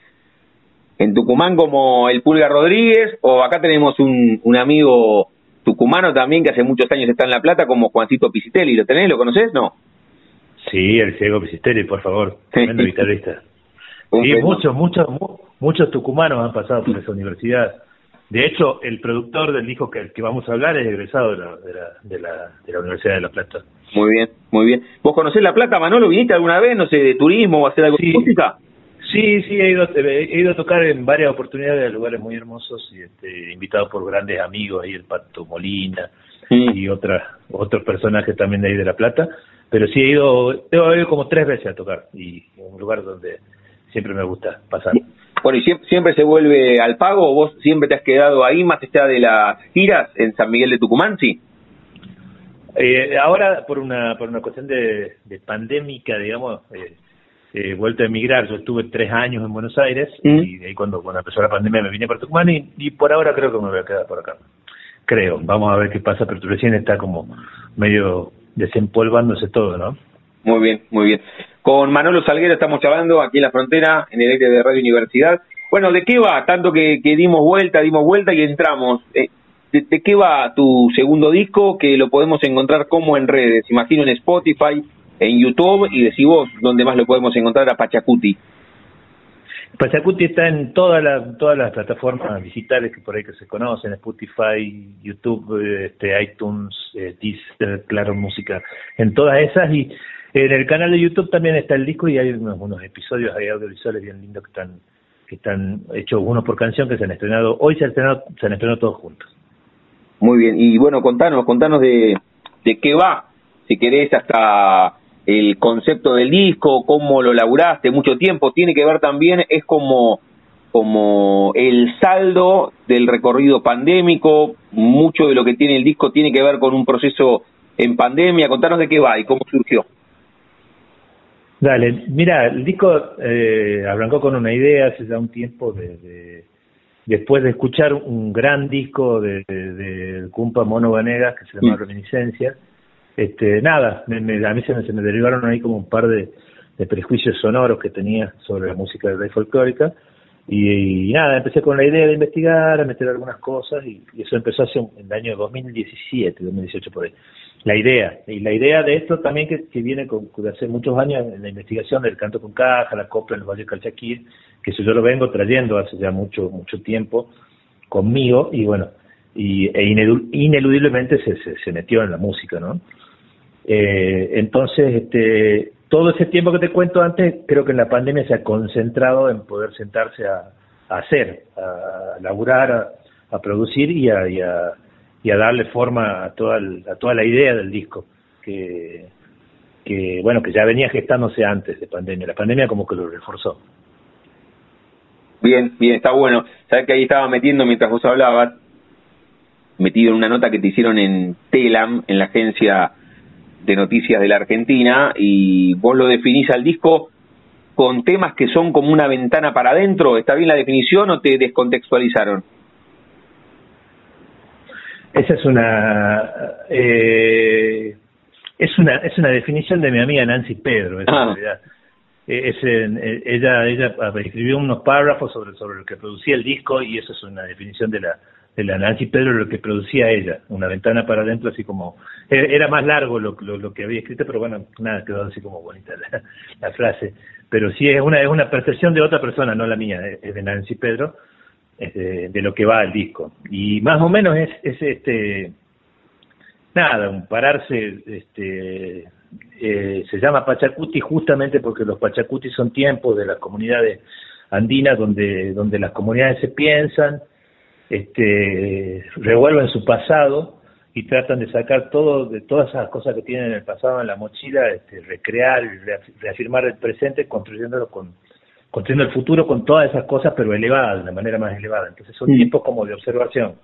¿En Tucumán como el Pulga Rodríguez o acá tenemos un, un amigo tucumano también que hace muchos años está en La Plata como Juancito Pisitelli? ¿Lo tenés? ¿Lo conoces? No. Sí, el ciego Pisitelli, por favor. <laughs> Tremendo guitarrista. Sí, muchos, muchos, muchos tucumanos han pasado por esa universidad. De hecho, el productor del disco que, que vamos a hablar es egresado de la, de, la, de, la, Universidad de La Plata. Muy bien, muy bien. ¿Vos conocés La Plata, Manolo? ¿Viniste alguna vez, no sé, de turismo o hacer algo de música? Sí, sí, he ido, he ido a tocar en varias oportunidades a lugares muy hermosos y este, invitado por grandes amigos, ahí el Pato Molina y otras otros personajes también de ahí de La Plata. Pero sí he ido, he ido como tres veces a tocar y un lugar donde siempre me gusta pasar. Bueno, ¿y siempre, se vuelve al pago o vos siempre te has quedado ahí más allá de las giras en San Miguel de Tucumán, sí? Eh, ahora, por una, por una cuestión de, de pandémica, digamos, eh, he vuelto a emigrar. Yo estuve tres años en Buenos Aires mm. y de ahí cuando, cuando empezó la pandemia me vine para Tucumán y, y por ahora creo que me voy a quedar por acá. Creo, vamos a ver qué pasa, pero recién está como medio desempolvándose todo, ¿no? Muy bien, muy bien. Con Manolo Salguero estamos charlando aquí en la frontera, en el aire de Radio Universidad. Bueno, ¿de qué va? Tanto que, dimos vuelta, dimos vuelta y entramos. Eh, de, qué va tu segundo disco? Que lo podemos encontrar como en redes, imagino en Spotify, en YouTube y decí vos dónde más lo podemos encontrar a Pachacuti. Pachacuti está en todas las todas las plataformas digitales que por ahí que se conocen, Spotify, YouTube, este, iTunes, eh, Claro Música, en todas esas y en el canal de YouTube también está el disco y hay unos, episodios hay audiovisuales bien lindos que están que están hechos uno por canción que se han estrenado hoy se han estrenado se han estrenado todos juntos. Muy bien y bueno contanos contanos de de qué va si querés hasta el concepto del disco cómo lo laburaste mucho tiempo tiene que ver también es como como el saldo del recorrido pandémico mucho de lo que tiene el disco tiene que ver con un proceso en pandemia. Contanos de qué va y cómo surgió. Dale, mira, el disco eh, arrancó con una idea hace ya un tiempo de, después de escuchar un gran disco de, de, Cumpa Mono Vanegas que se llama Reminiscencia, este, nada, me, a mí se me, derivaron ahí como un par de, prejuicios sonoros que tenía sobre la música de ley folclórica y, nada, empecé con la idea de investigar, a meter algunas cosas y, eso empezó hace un, en el año 2017, 2018 por ahí la idea. Y la idea de esto también que, viene con, de hace muchos años en la investigación del canto con caja, la copla en el Valle Calchaquí, que eso yo lo vengo trayendo hace ya mucho mucho tiempo conmigo y bueno, y, e ineludiblemente se, se, metió en la música, ¿no? Eh, entonces, este, todo ese tiempo que te cuento antes, creo que en la pandemia se ha concentrado en poder sentarse a, hacer, a laburar, a, a producir y a, y a y a darle forma a toda, a toda la idea del disco, que, que, bueno, que ya venía gestándose antes de pandemia. La pandemia como que lo reforzó. Bien, bien, está bueno. Sabes que ahí estaba metiendo mientras vos hablabas, metido en una nota que te hicieron en Telam, en la agencia de noticias de la Argentina, y vos lo definís al disco con temas que son como una ventana para adentro. ¿Está bien la definición o te descontextualizaron? Esa es una eh, es una es una definición de mi amiga Nancy Pedro, en ah. realidad. Eh, es, eh, ella ella escribió unos párrafos sobre sobre lo que producía el disco y eso es una definición de la de la Nancy Pedro lo que producía ella, una ventana para adentro así como, era más largo lo, lo, que había escrito, pero bueno, nada, quedó así como bonita <laughs> la, frase, pero sí es una, es una percepción de otra persona, no la mía, es de Nancy Pedro, de, de, lo que va al disco, y más o menos es, es este, nada, un pararse, este, eh, se llama Pachacuti justamente porque los Pachacuti son tiempos de las comunidades andinas donde, donde las comunidades se piensan, este, revuelven su pasado y tratan de sacar todo de todas esas cosas que tienen en el pasado en la mochila, este, recrear, reafirmar el presente, construyéndolo con construyendo el futuro con todas esas cosas, pero elevadas, de manera más elevada. Entonces son mm. tiempos como de observación.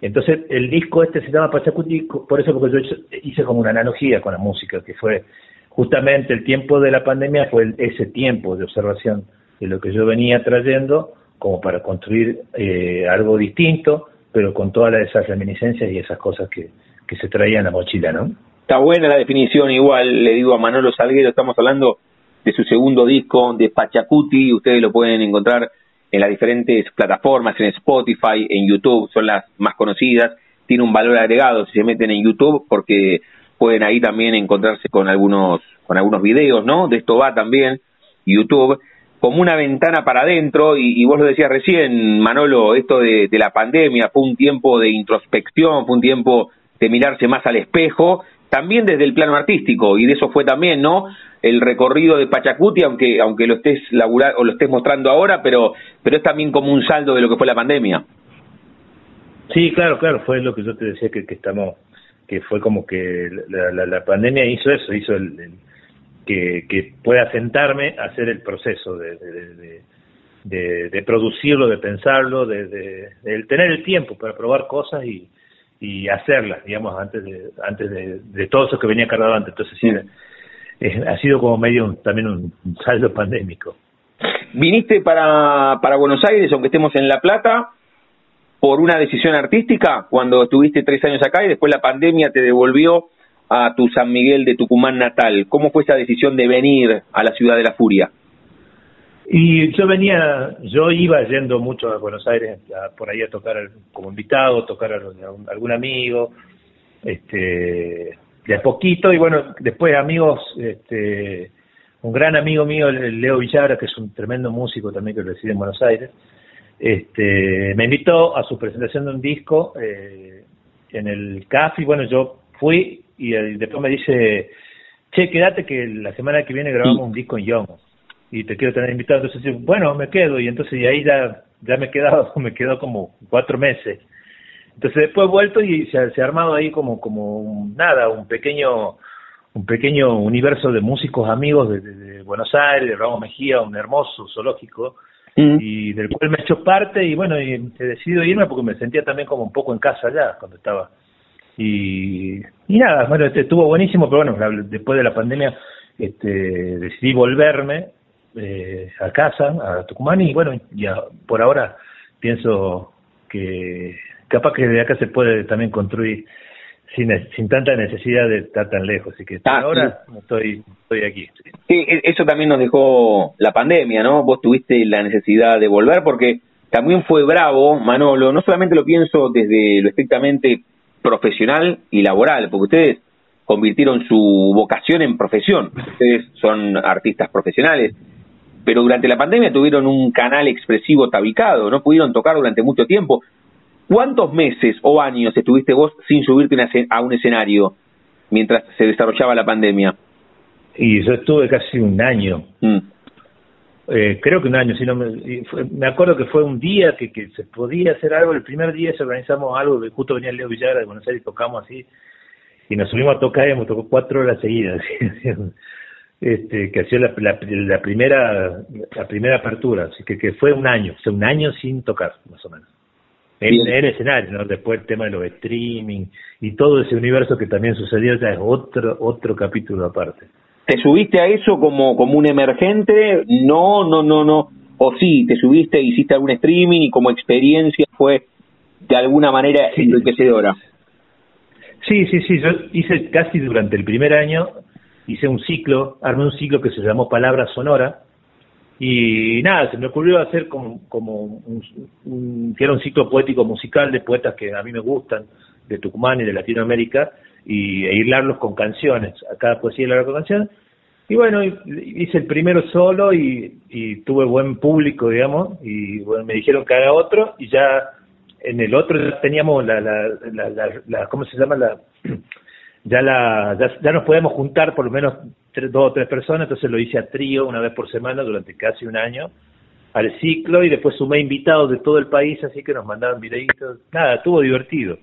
Entonces el disco este se llama Pachacuti, por eso porque yo hice como una analogía con la música, que fue justamente el tiempo de la pandemia, fue ese tiempo de observación de lo que yo venía trayendo como para construir eh, algo distinto, pero con todas esas reminiscencias y esas cosas que, que se traían en la mochila, ¿no? Está buena la definición, igual le digo a Manolo Salguero, estamos hablando de su segundo disco, de Pachacuti, ustedes lo pueden encontrar en las diferentes plataformas, en Spotify, en YouTube, son las más conocidas, tiene un valor agregado si se meten en YouTube porque pueden ahí también encontrarse con algunos con algunos videos, ¿no? De esto va también YouTube como una ventana para adentro, y, vos lo decías recién, Manolo, esto de, la pandemia fue un tiempo de introspección, fue un tiempo de mirarse más al espejo, también desde el plano artístico, y de eso fue también, ¿no? El recorrido de Pachacuti, aunque aunque lo estés laburar, o lo estés mostrando ahora, pero pero es también como un saldo de lo que fue la pandemia. Sí, claro, claro, fue lo que yo te decía que, que estamos, que fue como que la, la, pandemia hizo eso, hizo el que, que pueda sentarme a hacer el proceso de, de, de, producirlo, de pensarlo, de, tener el tiempo para probar cosas y, y hacerlas, digamos, antes de, antes de, todo eso que venía cargado antes. Entonces, sí, ha sido como medio también un saldo pandémico. ¿Viniste para, para Buenos Aires, aunque estemos en La Plata, por una decisión artística cuando estuviste tres años acá y después la pandemia te devolvió a tu San Miguel de Tucumán natal. ¿Cómo fue esa decisión de venir a la ciudad de la furia? Y yo venía, yo iba yendo mucho a Buenos Aires por ahí a tocar como invitado, tocar a, algún amigo, este, de a poquito y bueno, después amigos, este, un gran amigo mío, Leo Villara, que es un tremendo músico también que reside en Buenos Aires, este, me invitó a su presentación de un disco eh, en el CAF y bueno, yo fui y después me dice, che, quédate que la semana que viene grabamos un disco en Young y te quiero tener invitado. Entonces, bueno, me quedo y entonces y ahí ya, ya me he quedado, <laughs> me quedó como cuatro meses. Entonces después he vuelto y se, ha armado ahí como, como nada, un pequeño un pequeño universo de músicos amigos de, Buenos Aires, de Ramos Mejía, un hermoso zoológico, y del cual me he hecho parte y bueno, y he decidido irme porque me sentía también como un poco en casa allá cuando estaba y, y nada, bueno, este, estuvo buenísimo, pero bueno, después de la pandemia este, decidí volverme eh, a casa, a Tucumán, y bueno, ya por ahora pienso que capaz que de acá se puede también construir sin, sin tanta necesidad de estar tan lejos, así que ah, ahora estoy, estoy aquí. Sí, e, eso también nos dejó la pandemia, ¿no? Vos tuviste la necesidad de volver porque también fue bravo, Manolo, no solamente lo pienso desde lo estrictamente profesional y laboral, porque ustedes convirtieron su vocación en profesión, ustedes son artistas profesionales, pero durante la pandemia tuvieron un canal expresivo tabicado, no pudieron tocar durante mucho tiempo. ¿Cuántos meses o años estuviste vos sin subirte a un escenario mientras se desarrollaba la pandemia? Y yo estuve casi un año. Mm. Eh, creo que un año, si me, me acuerdo que fue un día que, que se podía hacer algo, el primer día se organizamos algo, justo venía Leo Villagra de Buenos Aires y tocamos así, y nos subimos a tocar y hemos tocado cuatro horas seguidas, <laughs> este, que hacía la, la, primera la primera apertura, así que, que fue un año, o sea, un año sin tocar, más o menos. En, el escenario, ¿no? Después el tema de los streaming y todo ese universo que también sucedió, ya es otro, otro capítulo aparte. ¿Te subiste a eso como, como un emergente? No, no, no, no. O sí, te subiste, hiciste algún streaming y como experiencia fue de alguna manera sí. enriquecedora. Sí, sí, sí. Yo hice casi durante el primer año, hice un ciclo, armé un ciclo que se llamó Palabra Sonora, Y nada, se me ocurrió hacer como, como un, un, que era un ciclo poético musical de poetas que a mí me gustan, de Tucumán y de Latinoamérica, y e hilarlos con canciones, a cada poesía hilarla con canciones. Y bueno, hice el primero solo y, tuve buen público, digamos, y bueno, me dijeron que haga otro, y ya en el otro ya teníamos la, la, la, la, ¿cómo se llama? La, <clears throat> ya, la, ya, ya nos podíamos juntar por lo menos dos o tres personas, entonces lo hice a trío una vez por semana durante casi un año al ciclo y después sumé invitados de todo el país, así que nos mandaban videitos. Nada, estuvo divertido.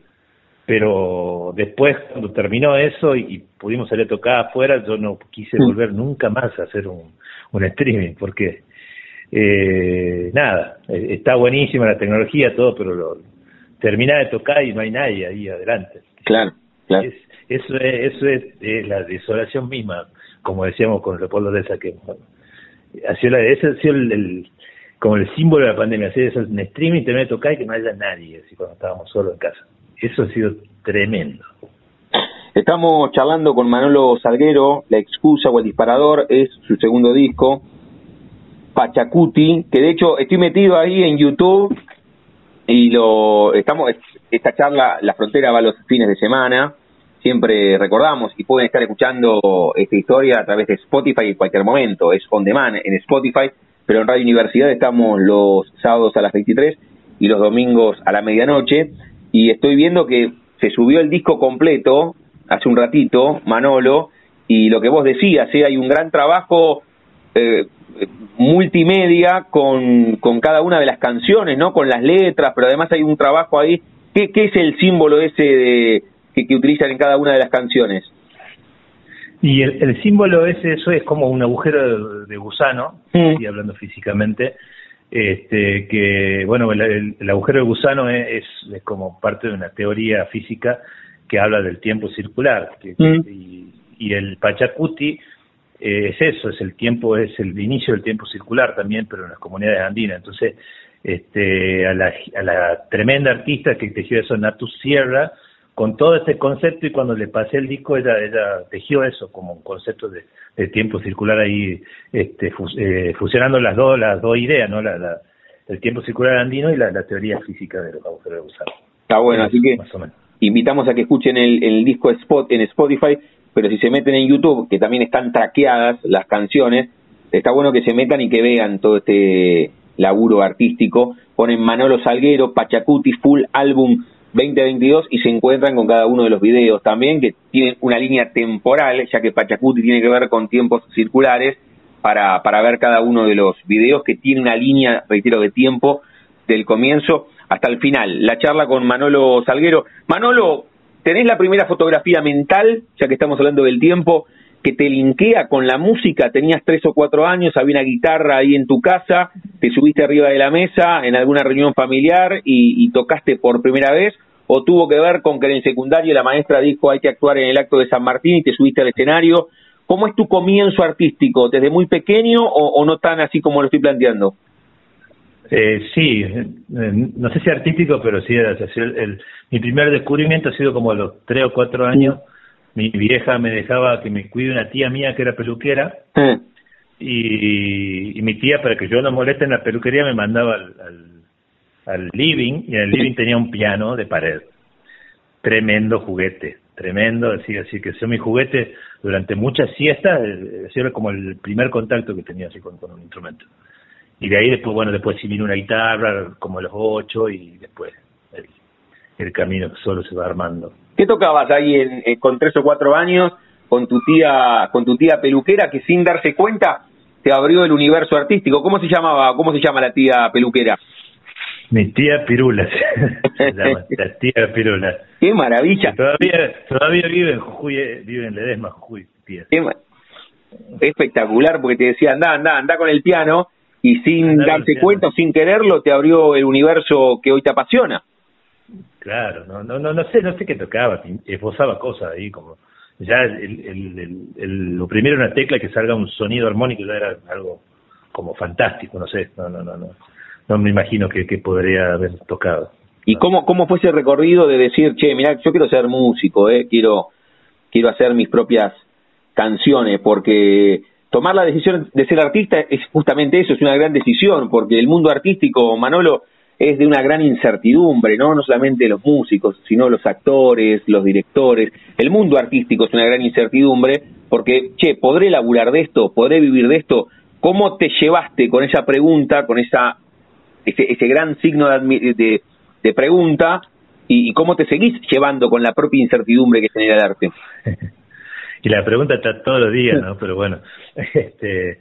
Pero después, cuando terminó eso y, pudimos salir a tocar afuera, yo no quise volver nunca más a hacer un, un streaming, porque eh, nada, eh, está buenísima la tecnología, todo, pero lo, termina de tocar y no hay nadie ahí adelante. Claro, claro. eso es, eso es, la desolación misma como decíamos con Leopoldo de esa que ha sido ese ha sido el, como el símbolo de la pandemia, hacer eso en streaming, tener que tocar y que no haya nadie, así cuando estábamos solos en casa. Eso ha sido tremendo. Estamos charlando con Manolo Salguero, La excusa o el disparador es su segundo disco, Pachacuti, que de hecho estoy metido ahí en YouTube y lo estamos esta charla La frontera va a los fines de semana siempre recordamos y pueden estar escuchando esta historia a través de Spotify en cualquier momento. Es on demand en Spotify, pero en Radio Universidad estamos los sábados a las 23 y los domingos a la medianoche. Y estoy viendo que se subió el disco completo hace un ratito, Manolo, y lo que vos decías, ¿eh? hay un gran trabajo eh, multimedia con, con cada una de las canciones, ¿no? Con las letras, pero además hay un trabajo ahí. ¿Qué, qué es el símbolo ese de, que, utilizan en cada una de las canciones. Y el, símbolo ese, eso es como un agujero de, gusano, mm. hablando físicamente, este, que, bueno, el, agujero de gusano es, es, como parte de una teoría física que habla del tiempo circular, mm. y, y, el Pachacuti eh, es eso, es el tiempo, es el inicio del tiempo circular también, pero en las comunidades andinas. Entonces, este, a la, a la tremenda artista que tejió eso, Natu Sierra, con todo este concepto y cuando le pasé el disco ella, ella tejió eso como un concepto de, tiempo circular ahí este, eh, fusionando las dos las dos ideas no la, el tiempo circular andino y la, teoría física de los agujeros de gusano. Está bueno así que invitamos a que escuchen el, el disco spot en Spotify pero si se meten en YouTube que también están traqueadas las canciones está bueno que se metan y que vean todo este laburo artístico. Ponen Manolo Salguero Pachacuti Full Album 2022 y se encuentran con cada uno de los videos también que tienen una línea temporal, ya que Pachacuti tiene que ver con tiempos circulares para, para ver cada uno de los videos que tiene una línea, reitero, de tiempo del comienzo hasta el final. La charla con Manolo Salguero. Manolo, ¿tenés la primera fotografía mental, ya que estamos hablando del tiempo, que te linkea con la música? Tenías tres o cuatro años, había una guitarra ahí en tu casa, te subiste arriba de la mesa en alguna reunión familiar y, y tocaste por primera vez, o tuvo que ver con que en el secundario la maestra dijo hay que actuar en el acto de San Martín y te subiste al escenario. ¿Cómo es tu comienzo artístico? ¿Desde muy pequeño o, no tan así como lo estoy planteando? Eh, sí, eh, no sé si artístico, pero sí, el, mi primer descubrimiento ha sido como a los tres o cuatro años. Mi vieja me dejaba que me cuide una tía mía que era peluquera. Y, mi tía, para que yo no moleste en la peluquería, me mandaba al al living y en el living tenía un piano de pared. Tremendo juguete, tremendo, así, así que fue mi juguete durante muchas siestas, eh, era como el primer contacto que tenía así con, un instrumento. Y de ahí después, bueno, después sí vino una guitarra como a los ocho y después el, camino solo se va armando. ¿Qué tocabas ahí en, eh, con tres o cuatro años con tu tía, con tu tía peluquera que sin darse cuenta te abrió el universo artístico? ¿Cómo se llamaba, cómo se llama la tía peluquera? Mi tía Pirula <laughs> se llama, la tía Pirula. ¡Qué maravilla! Todavía, todavía vive en Jujuy, eh, vive en Ledesma, Jujuy, tía. espectacular, porque te decía, anda, anda, anda con el piano, y sin darte cuenta, sin quererlo, te abrió el universo que hoy te apasiona. Claro, no, no, no, no sé, no sé qué tocaba, esbozaba cosas ahí, como ya el, el, el, lo primero una tecla que salga un sonido armónico ya era algo como fantástico, no sé, no, no, no, no no me imagino que, podría haber tocado. ¿Y cómo, cómo fue ese recorrido de decir, che, mira, yo quiero ser músico, eh, quiero, quiero hacer mis propias canciones, porque tomar la decisión de ser artista es justamente eso, es una gran decisión, porque el mundo artístico, Manolo, es de una gran incertidumbre, ¿no? No solamente los músicos, sino los actores, los directores. El mundo artístico es una gran incertidumbre porque, che, ¿podré laburar de esto? ¿Podré vivir de esto? ¿Cómo te llevaste con esa pregunta, con esa ese, ese gran signo de, de, pregunta y, cómo te seguís llevando con la propia incertidumbre que genera el arte? <laughs> y la pregunta está todos los días, ¿no? Pero bueno, <laughs> este,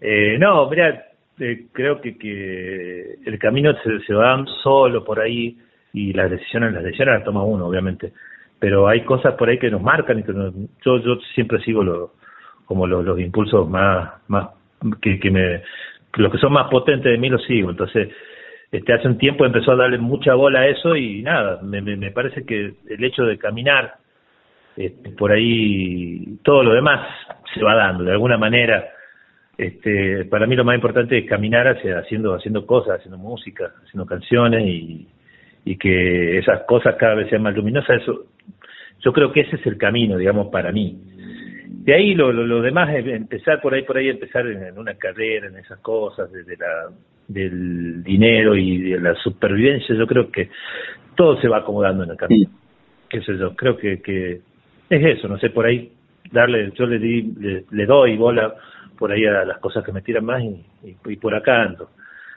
eh, no, mira, eh, creo que, que el camino se, se va solo por ahí y las decisiones las decisiones las toma uno obviamente pero hay cosas por ahí que nos marcan y que yo yo siempre sigo lo, como los, los impulsos más más que, que me los que son más potentes de mí los sigo entonces este hace un tiempo empezó a darle mucha bola a eso y nada me, me, parece que el hecho de caminar este, por ahí todo lo demás se va dando de alguna manera este, para mí lo más importante es caminar hacia haciendo haciendo cosas, haciendo música, haciendo canciones y, y que esas cosas cada vez sean más luminosas. Eso, yo creo que ese es el camino, digamos, para mí. De ahí lo, lo, demás es empezar por ahí, por ahí, empezar en, una carrera, en esas cosas, desde la, del dinero y de la supervivencia. Yo creo que todo se va acomodando en el camino. Qué sé yo, creo que, que es eso, no sé, por ahí darle, yo le, di, le, le doy bola por ahí a las cosas que me tiran más y, y, por acá ando.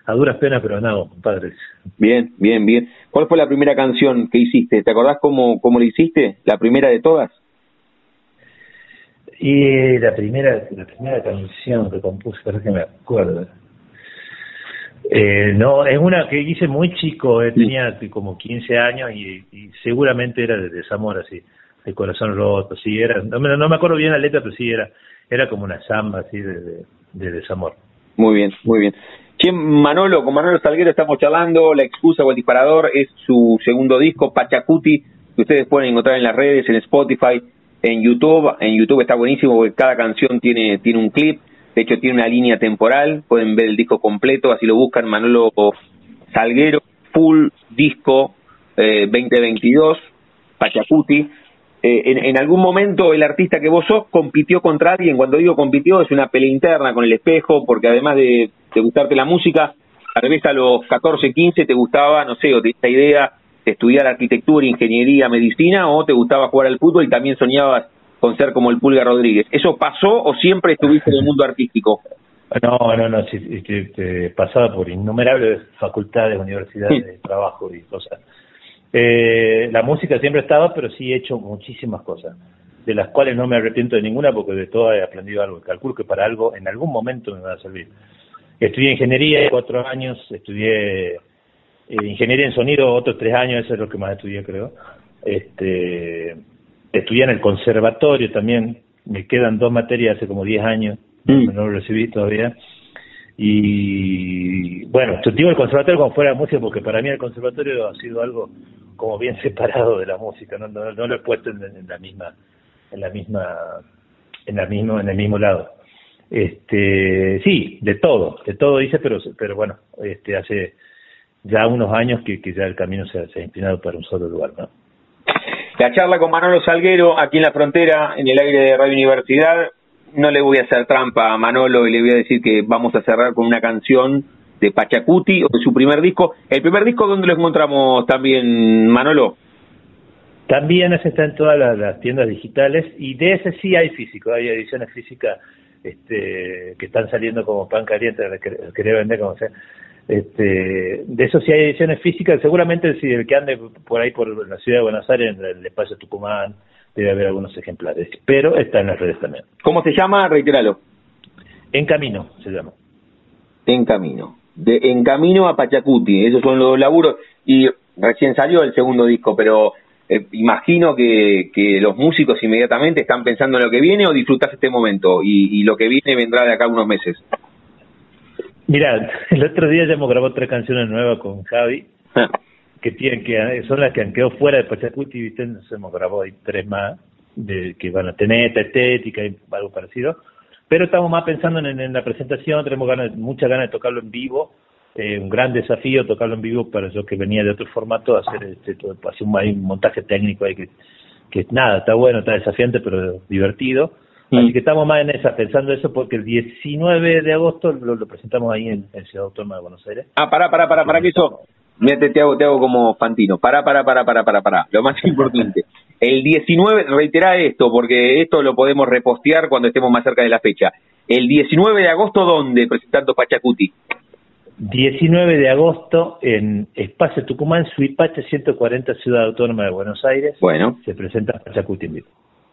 A duras penas, pero nada, compadre. Bien, bien, bien. ¿Cuál fue la primera canción que hiciste? ¿Te acordás cómo, cómo la hiciste? ¿La primera de todas? Y la primera, la primera canción que compuse, parece que me acuerdo. Eh, no, es una que hice muy chico, eh, tenía como 15 años y, y seguramente era de desamor así, el corazón roto, sí, era, no, no me acuerdo bien la letra, pero sí era era como una samba así de, de, desamor. Muy bien, muy bien. Che, Manolo, con Manolo Salguero estamos charlando, La excusa o el disparador es su segundo disco, Pachacuti, que ustedes pueden encontrar en las redes, en Spotify, en YouTube. En YouTube está buenísimo porque cada canción tiene, tiene un clip, de hecho tiene una línea temporal, pueden ver el disco completo, así lo buscan Manolo Salguero, full disco eh, 2022, Pachacuti. Eh, en, algún momento el artista que vos sos compitió contra alguien, cuando digo compitió es una pelea interna con el espejo, porque además de, gustarte la música, tal vez a los 14, 15 te gustaba, no sé, o te esta idea de estudiar arquitectura, ingeniería, medicina, o te gustaba jugar al fútbol y también soñabas con ser como el Pulga Rodríguez. ¿Eso pasó o siempre estuviste en el mundo artístico? No, no, no, sí, pasaba por innumerables facultades, universidades, trabajo y cosas. Eh, la música siempre ha estado, pero sí he hecho muchísimas cosas, de las cuales no me arrepiento de ninguna porque de todas he aprendido algo. Calculo que para algo, en algún momento me va a servir. Estudié ingeniería cuatro años, estudié eh, ingeniería en sonido otros tres años, eso es lo que más estudié creo. Este, estudié en el conservatorio también, me quedan dos materias hace como diez años, mm. no lo recibí todavía y bueno, yo digo el conservatorio como fuera música porque para mí el conservatorio ha sido algo como bien <laughs> separado de la música, no, no, lo he puesto en, la misma, en la misma, en la mismo, en el mismo lado. Este, sí, de todo, de todo hice, pero, pero bueno, este, hace ya unos años que, que ya el camino se, se ha inclinado para un solo lugar, ¿no? La charla con Manolo Salguero aquí en la frontera, en el aire de Radio Universidad, no le voy a hacer trampa a Manolo y le voy a decir que vamos a cerrar con una canción de Pachacuti o de su primer disco. ¿El primer disco dónde lo encontramos también, Manolo? También ese está en todas las, tiendas digitales y de ese sí hay físico, hay ediciones físicas este, que están saliendo como pan caliente, el querer vender como sea. Este, de eso sí hay ediciones físicas, seguramente si el que ande por ahí por la ciudad de Buenos Aires, en el espacio Tucumán, debe haber algunos ejemplares, pero está en las redes también. ¿Cómo se llama? Reiteralo. En Camino se llama. En Camino. De En Camino a Pachacuti, esos son los laburos. Y recién salió el segundo disco, pero eh, imagino que, que los músicos inmediatamente están pensando en lo que viene o disfrutas este momento y, y lo que viene vendrá de acá unos meses. Mira, el otro día ya hemos grabado tres canciones nuevas con Javi. Ah que tienen que son las que han quedado fuera de Pachacuti, ¿viste? Nos hemos grabado ahí tres más de que van a tener esta estética y algo parecido. Pero estamos más pensando en, la presentación, tenemos ganas, muchas ganas de tocarlo en vivo, eh, un gran desafío tocarlo en vivo para yo que venía de otro formato, hacer este, todo, hacer un, montaje técnico ahí que, que nada, está bueno, está desafiante, pero divertido. Mm. Así que estamos más en esa, pensando eso, porque el 19 de agosto lo, presentamos ahí en, Ciudad Autónoma de Buenos Aires. Ah, pará, pará, pará, para que eso, mira, te, hago, te hago como Fantino, pará, pará, pará, pará, pará, pará, lo más <laughs> importante. El 19, reitera esto, porque esto lo podemos repostear cuando estemos más cerca de la fecha. El 19 de agosto, ¿dónde presentando Pachacuti? 19 de agosto en Espacio Tucumán, Suipache 140, Ciudad Autónoma de Buenos Aires. Bueno. Se presenta Pachacuti en vivo.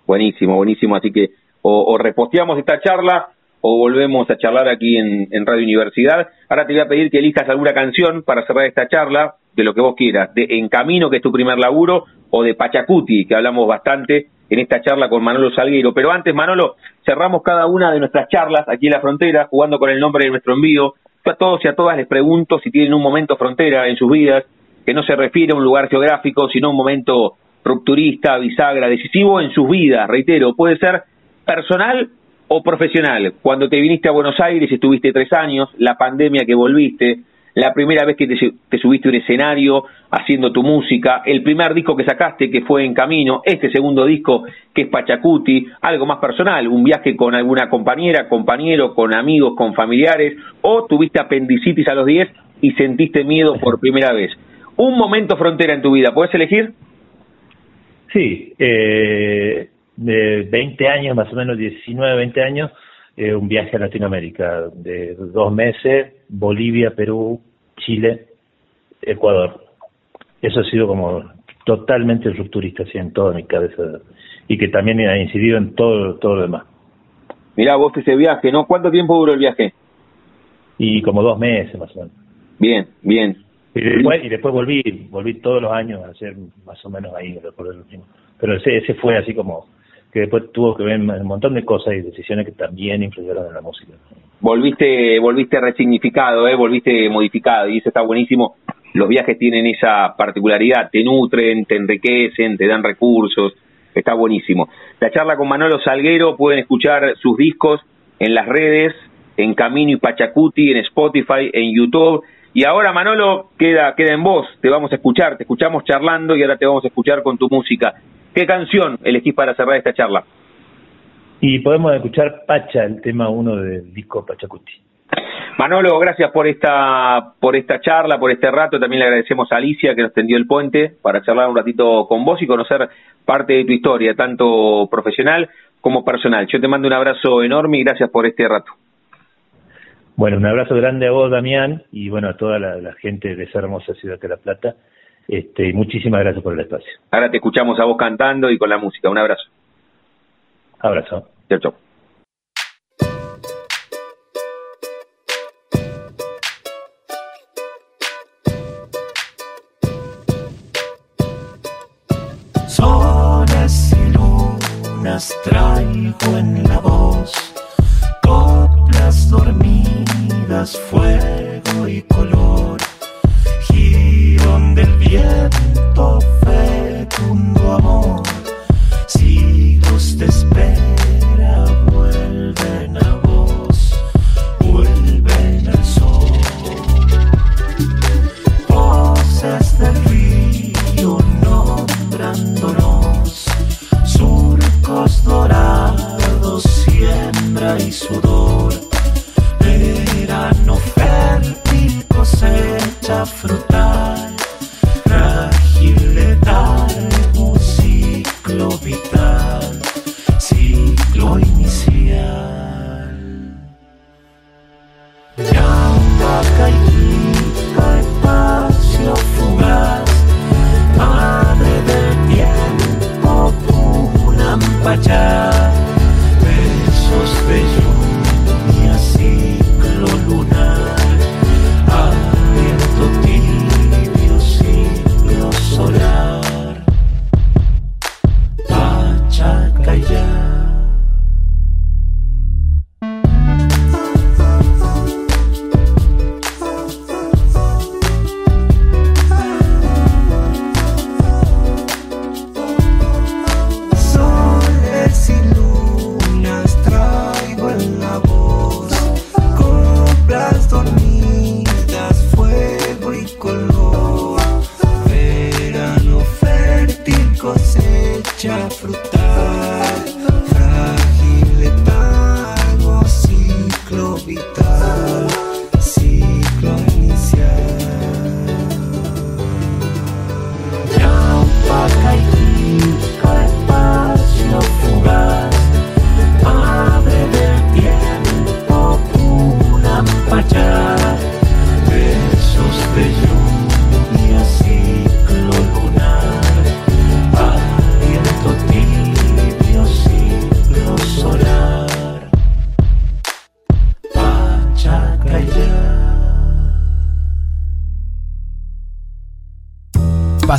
Buenísimo, buenísimo. Así que o, reposteamos esta charla o volvemos a charlar aquí en, Radio Universidad. Ahora te voy a pedir que elijas alguna canción para cerrar esta charla, de lo que vos quieras, de En Camino, que es tu primer laburo, o de Pachacuti, que hablamos bastante en esta charla con Manolo Salguero. Pero antes, Manolo, cerramos cada una de nuestras charlas aquí en la frontera, jugando con el nombre de nuestro envío. Yo a todos y a todas les pregunto si tienen un momento frontera en sus vidas, que no se refiere a un lugar geográfico, sino a un momento rupturista, bisagra, decisivo en sus vidas, reitero, puede ser personal o profesional. Cuando te viniste a Buenos Aires estuviste tres años, la pandemia que volviste, la primera vez que te, subiste a un escenario haciendo tu música, el primer disco que sacaste que fue En Camino, este segundo disco que es Pachacuti, algo más personal, un viaje con alguna compañera, compañero, con amigos, con familiares, o tuviste apendicitis a los 10 y sentiste miedo por primera vez. Un momento frontera en tu vida, ¿puedes elegir? Sí, eh, de 20 años, más o menos 19, 20 años, eh, un viaje a Latinoamérica de dos meses, Bolivia, Perú, Chile, Ecuador. Eso ha sido como totalmente rupturista, así en toda mi cabeza, y que también ha incidido en todo, todo lo demás. Mirá vos ese viaje, ¿no? ¿Cuánto tiempo duró el viaje? Y como dos meses más o menos. Bien, bien. Y después, y después volví, volví todos los años a hacer más o menos ahí, por el último. Pero ese, ese fue así como que después tuvo que ver un montón de cosas y decisiones que también influyeron en la música. Volviste, volviste resignificado, ¿eh? volviste modificado y eso está buenísimo. Los viajes tienen esa particularidad, te nutren, te enriquecen, te dan recursos, está buenísimo. La charla con Manolo Salguero, pueden escuchar sus discos en las redes, en Camino y Pachacuti, en Spotify, en YouTube. Y ahora Manolo queda, queda en voz, te vamos a escuchar, te escuchamos charlando y ahora te vamos a escuchar con tu música. ¿Qué canción elegís para cerrar esta charla? Y podemos escuchar Pacha, el tema uno del disco Pachacuti. Manolo, gracias por esta, por esta charla, por este rato. También le agradecemos a Alicia que nos tendió el puente para charlar un ratito con vos y conocer parte de tu historia, tanto profesional como personal. Yo te mando un abrazo enorme y gracias por este rato. Bueno, un abrazo grande a vos, Damián, y bueno, a toda la, la gente de esa hermosa ciudad de La Plata. Este, muchísimas gracias por el espacio. Ahora te escuchamos a vos cantando y con la música. Un abrazo. Abrazo. Chao, chao. Soles y lunas traigo en la voz, coplas dormidas, fuego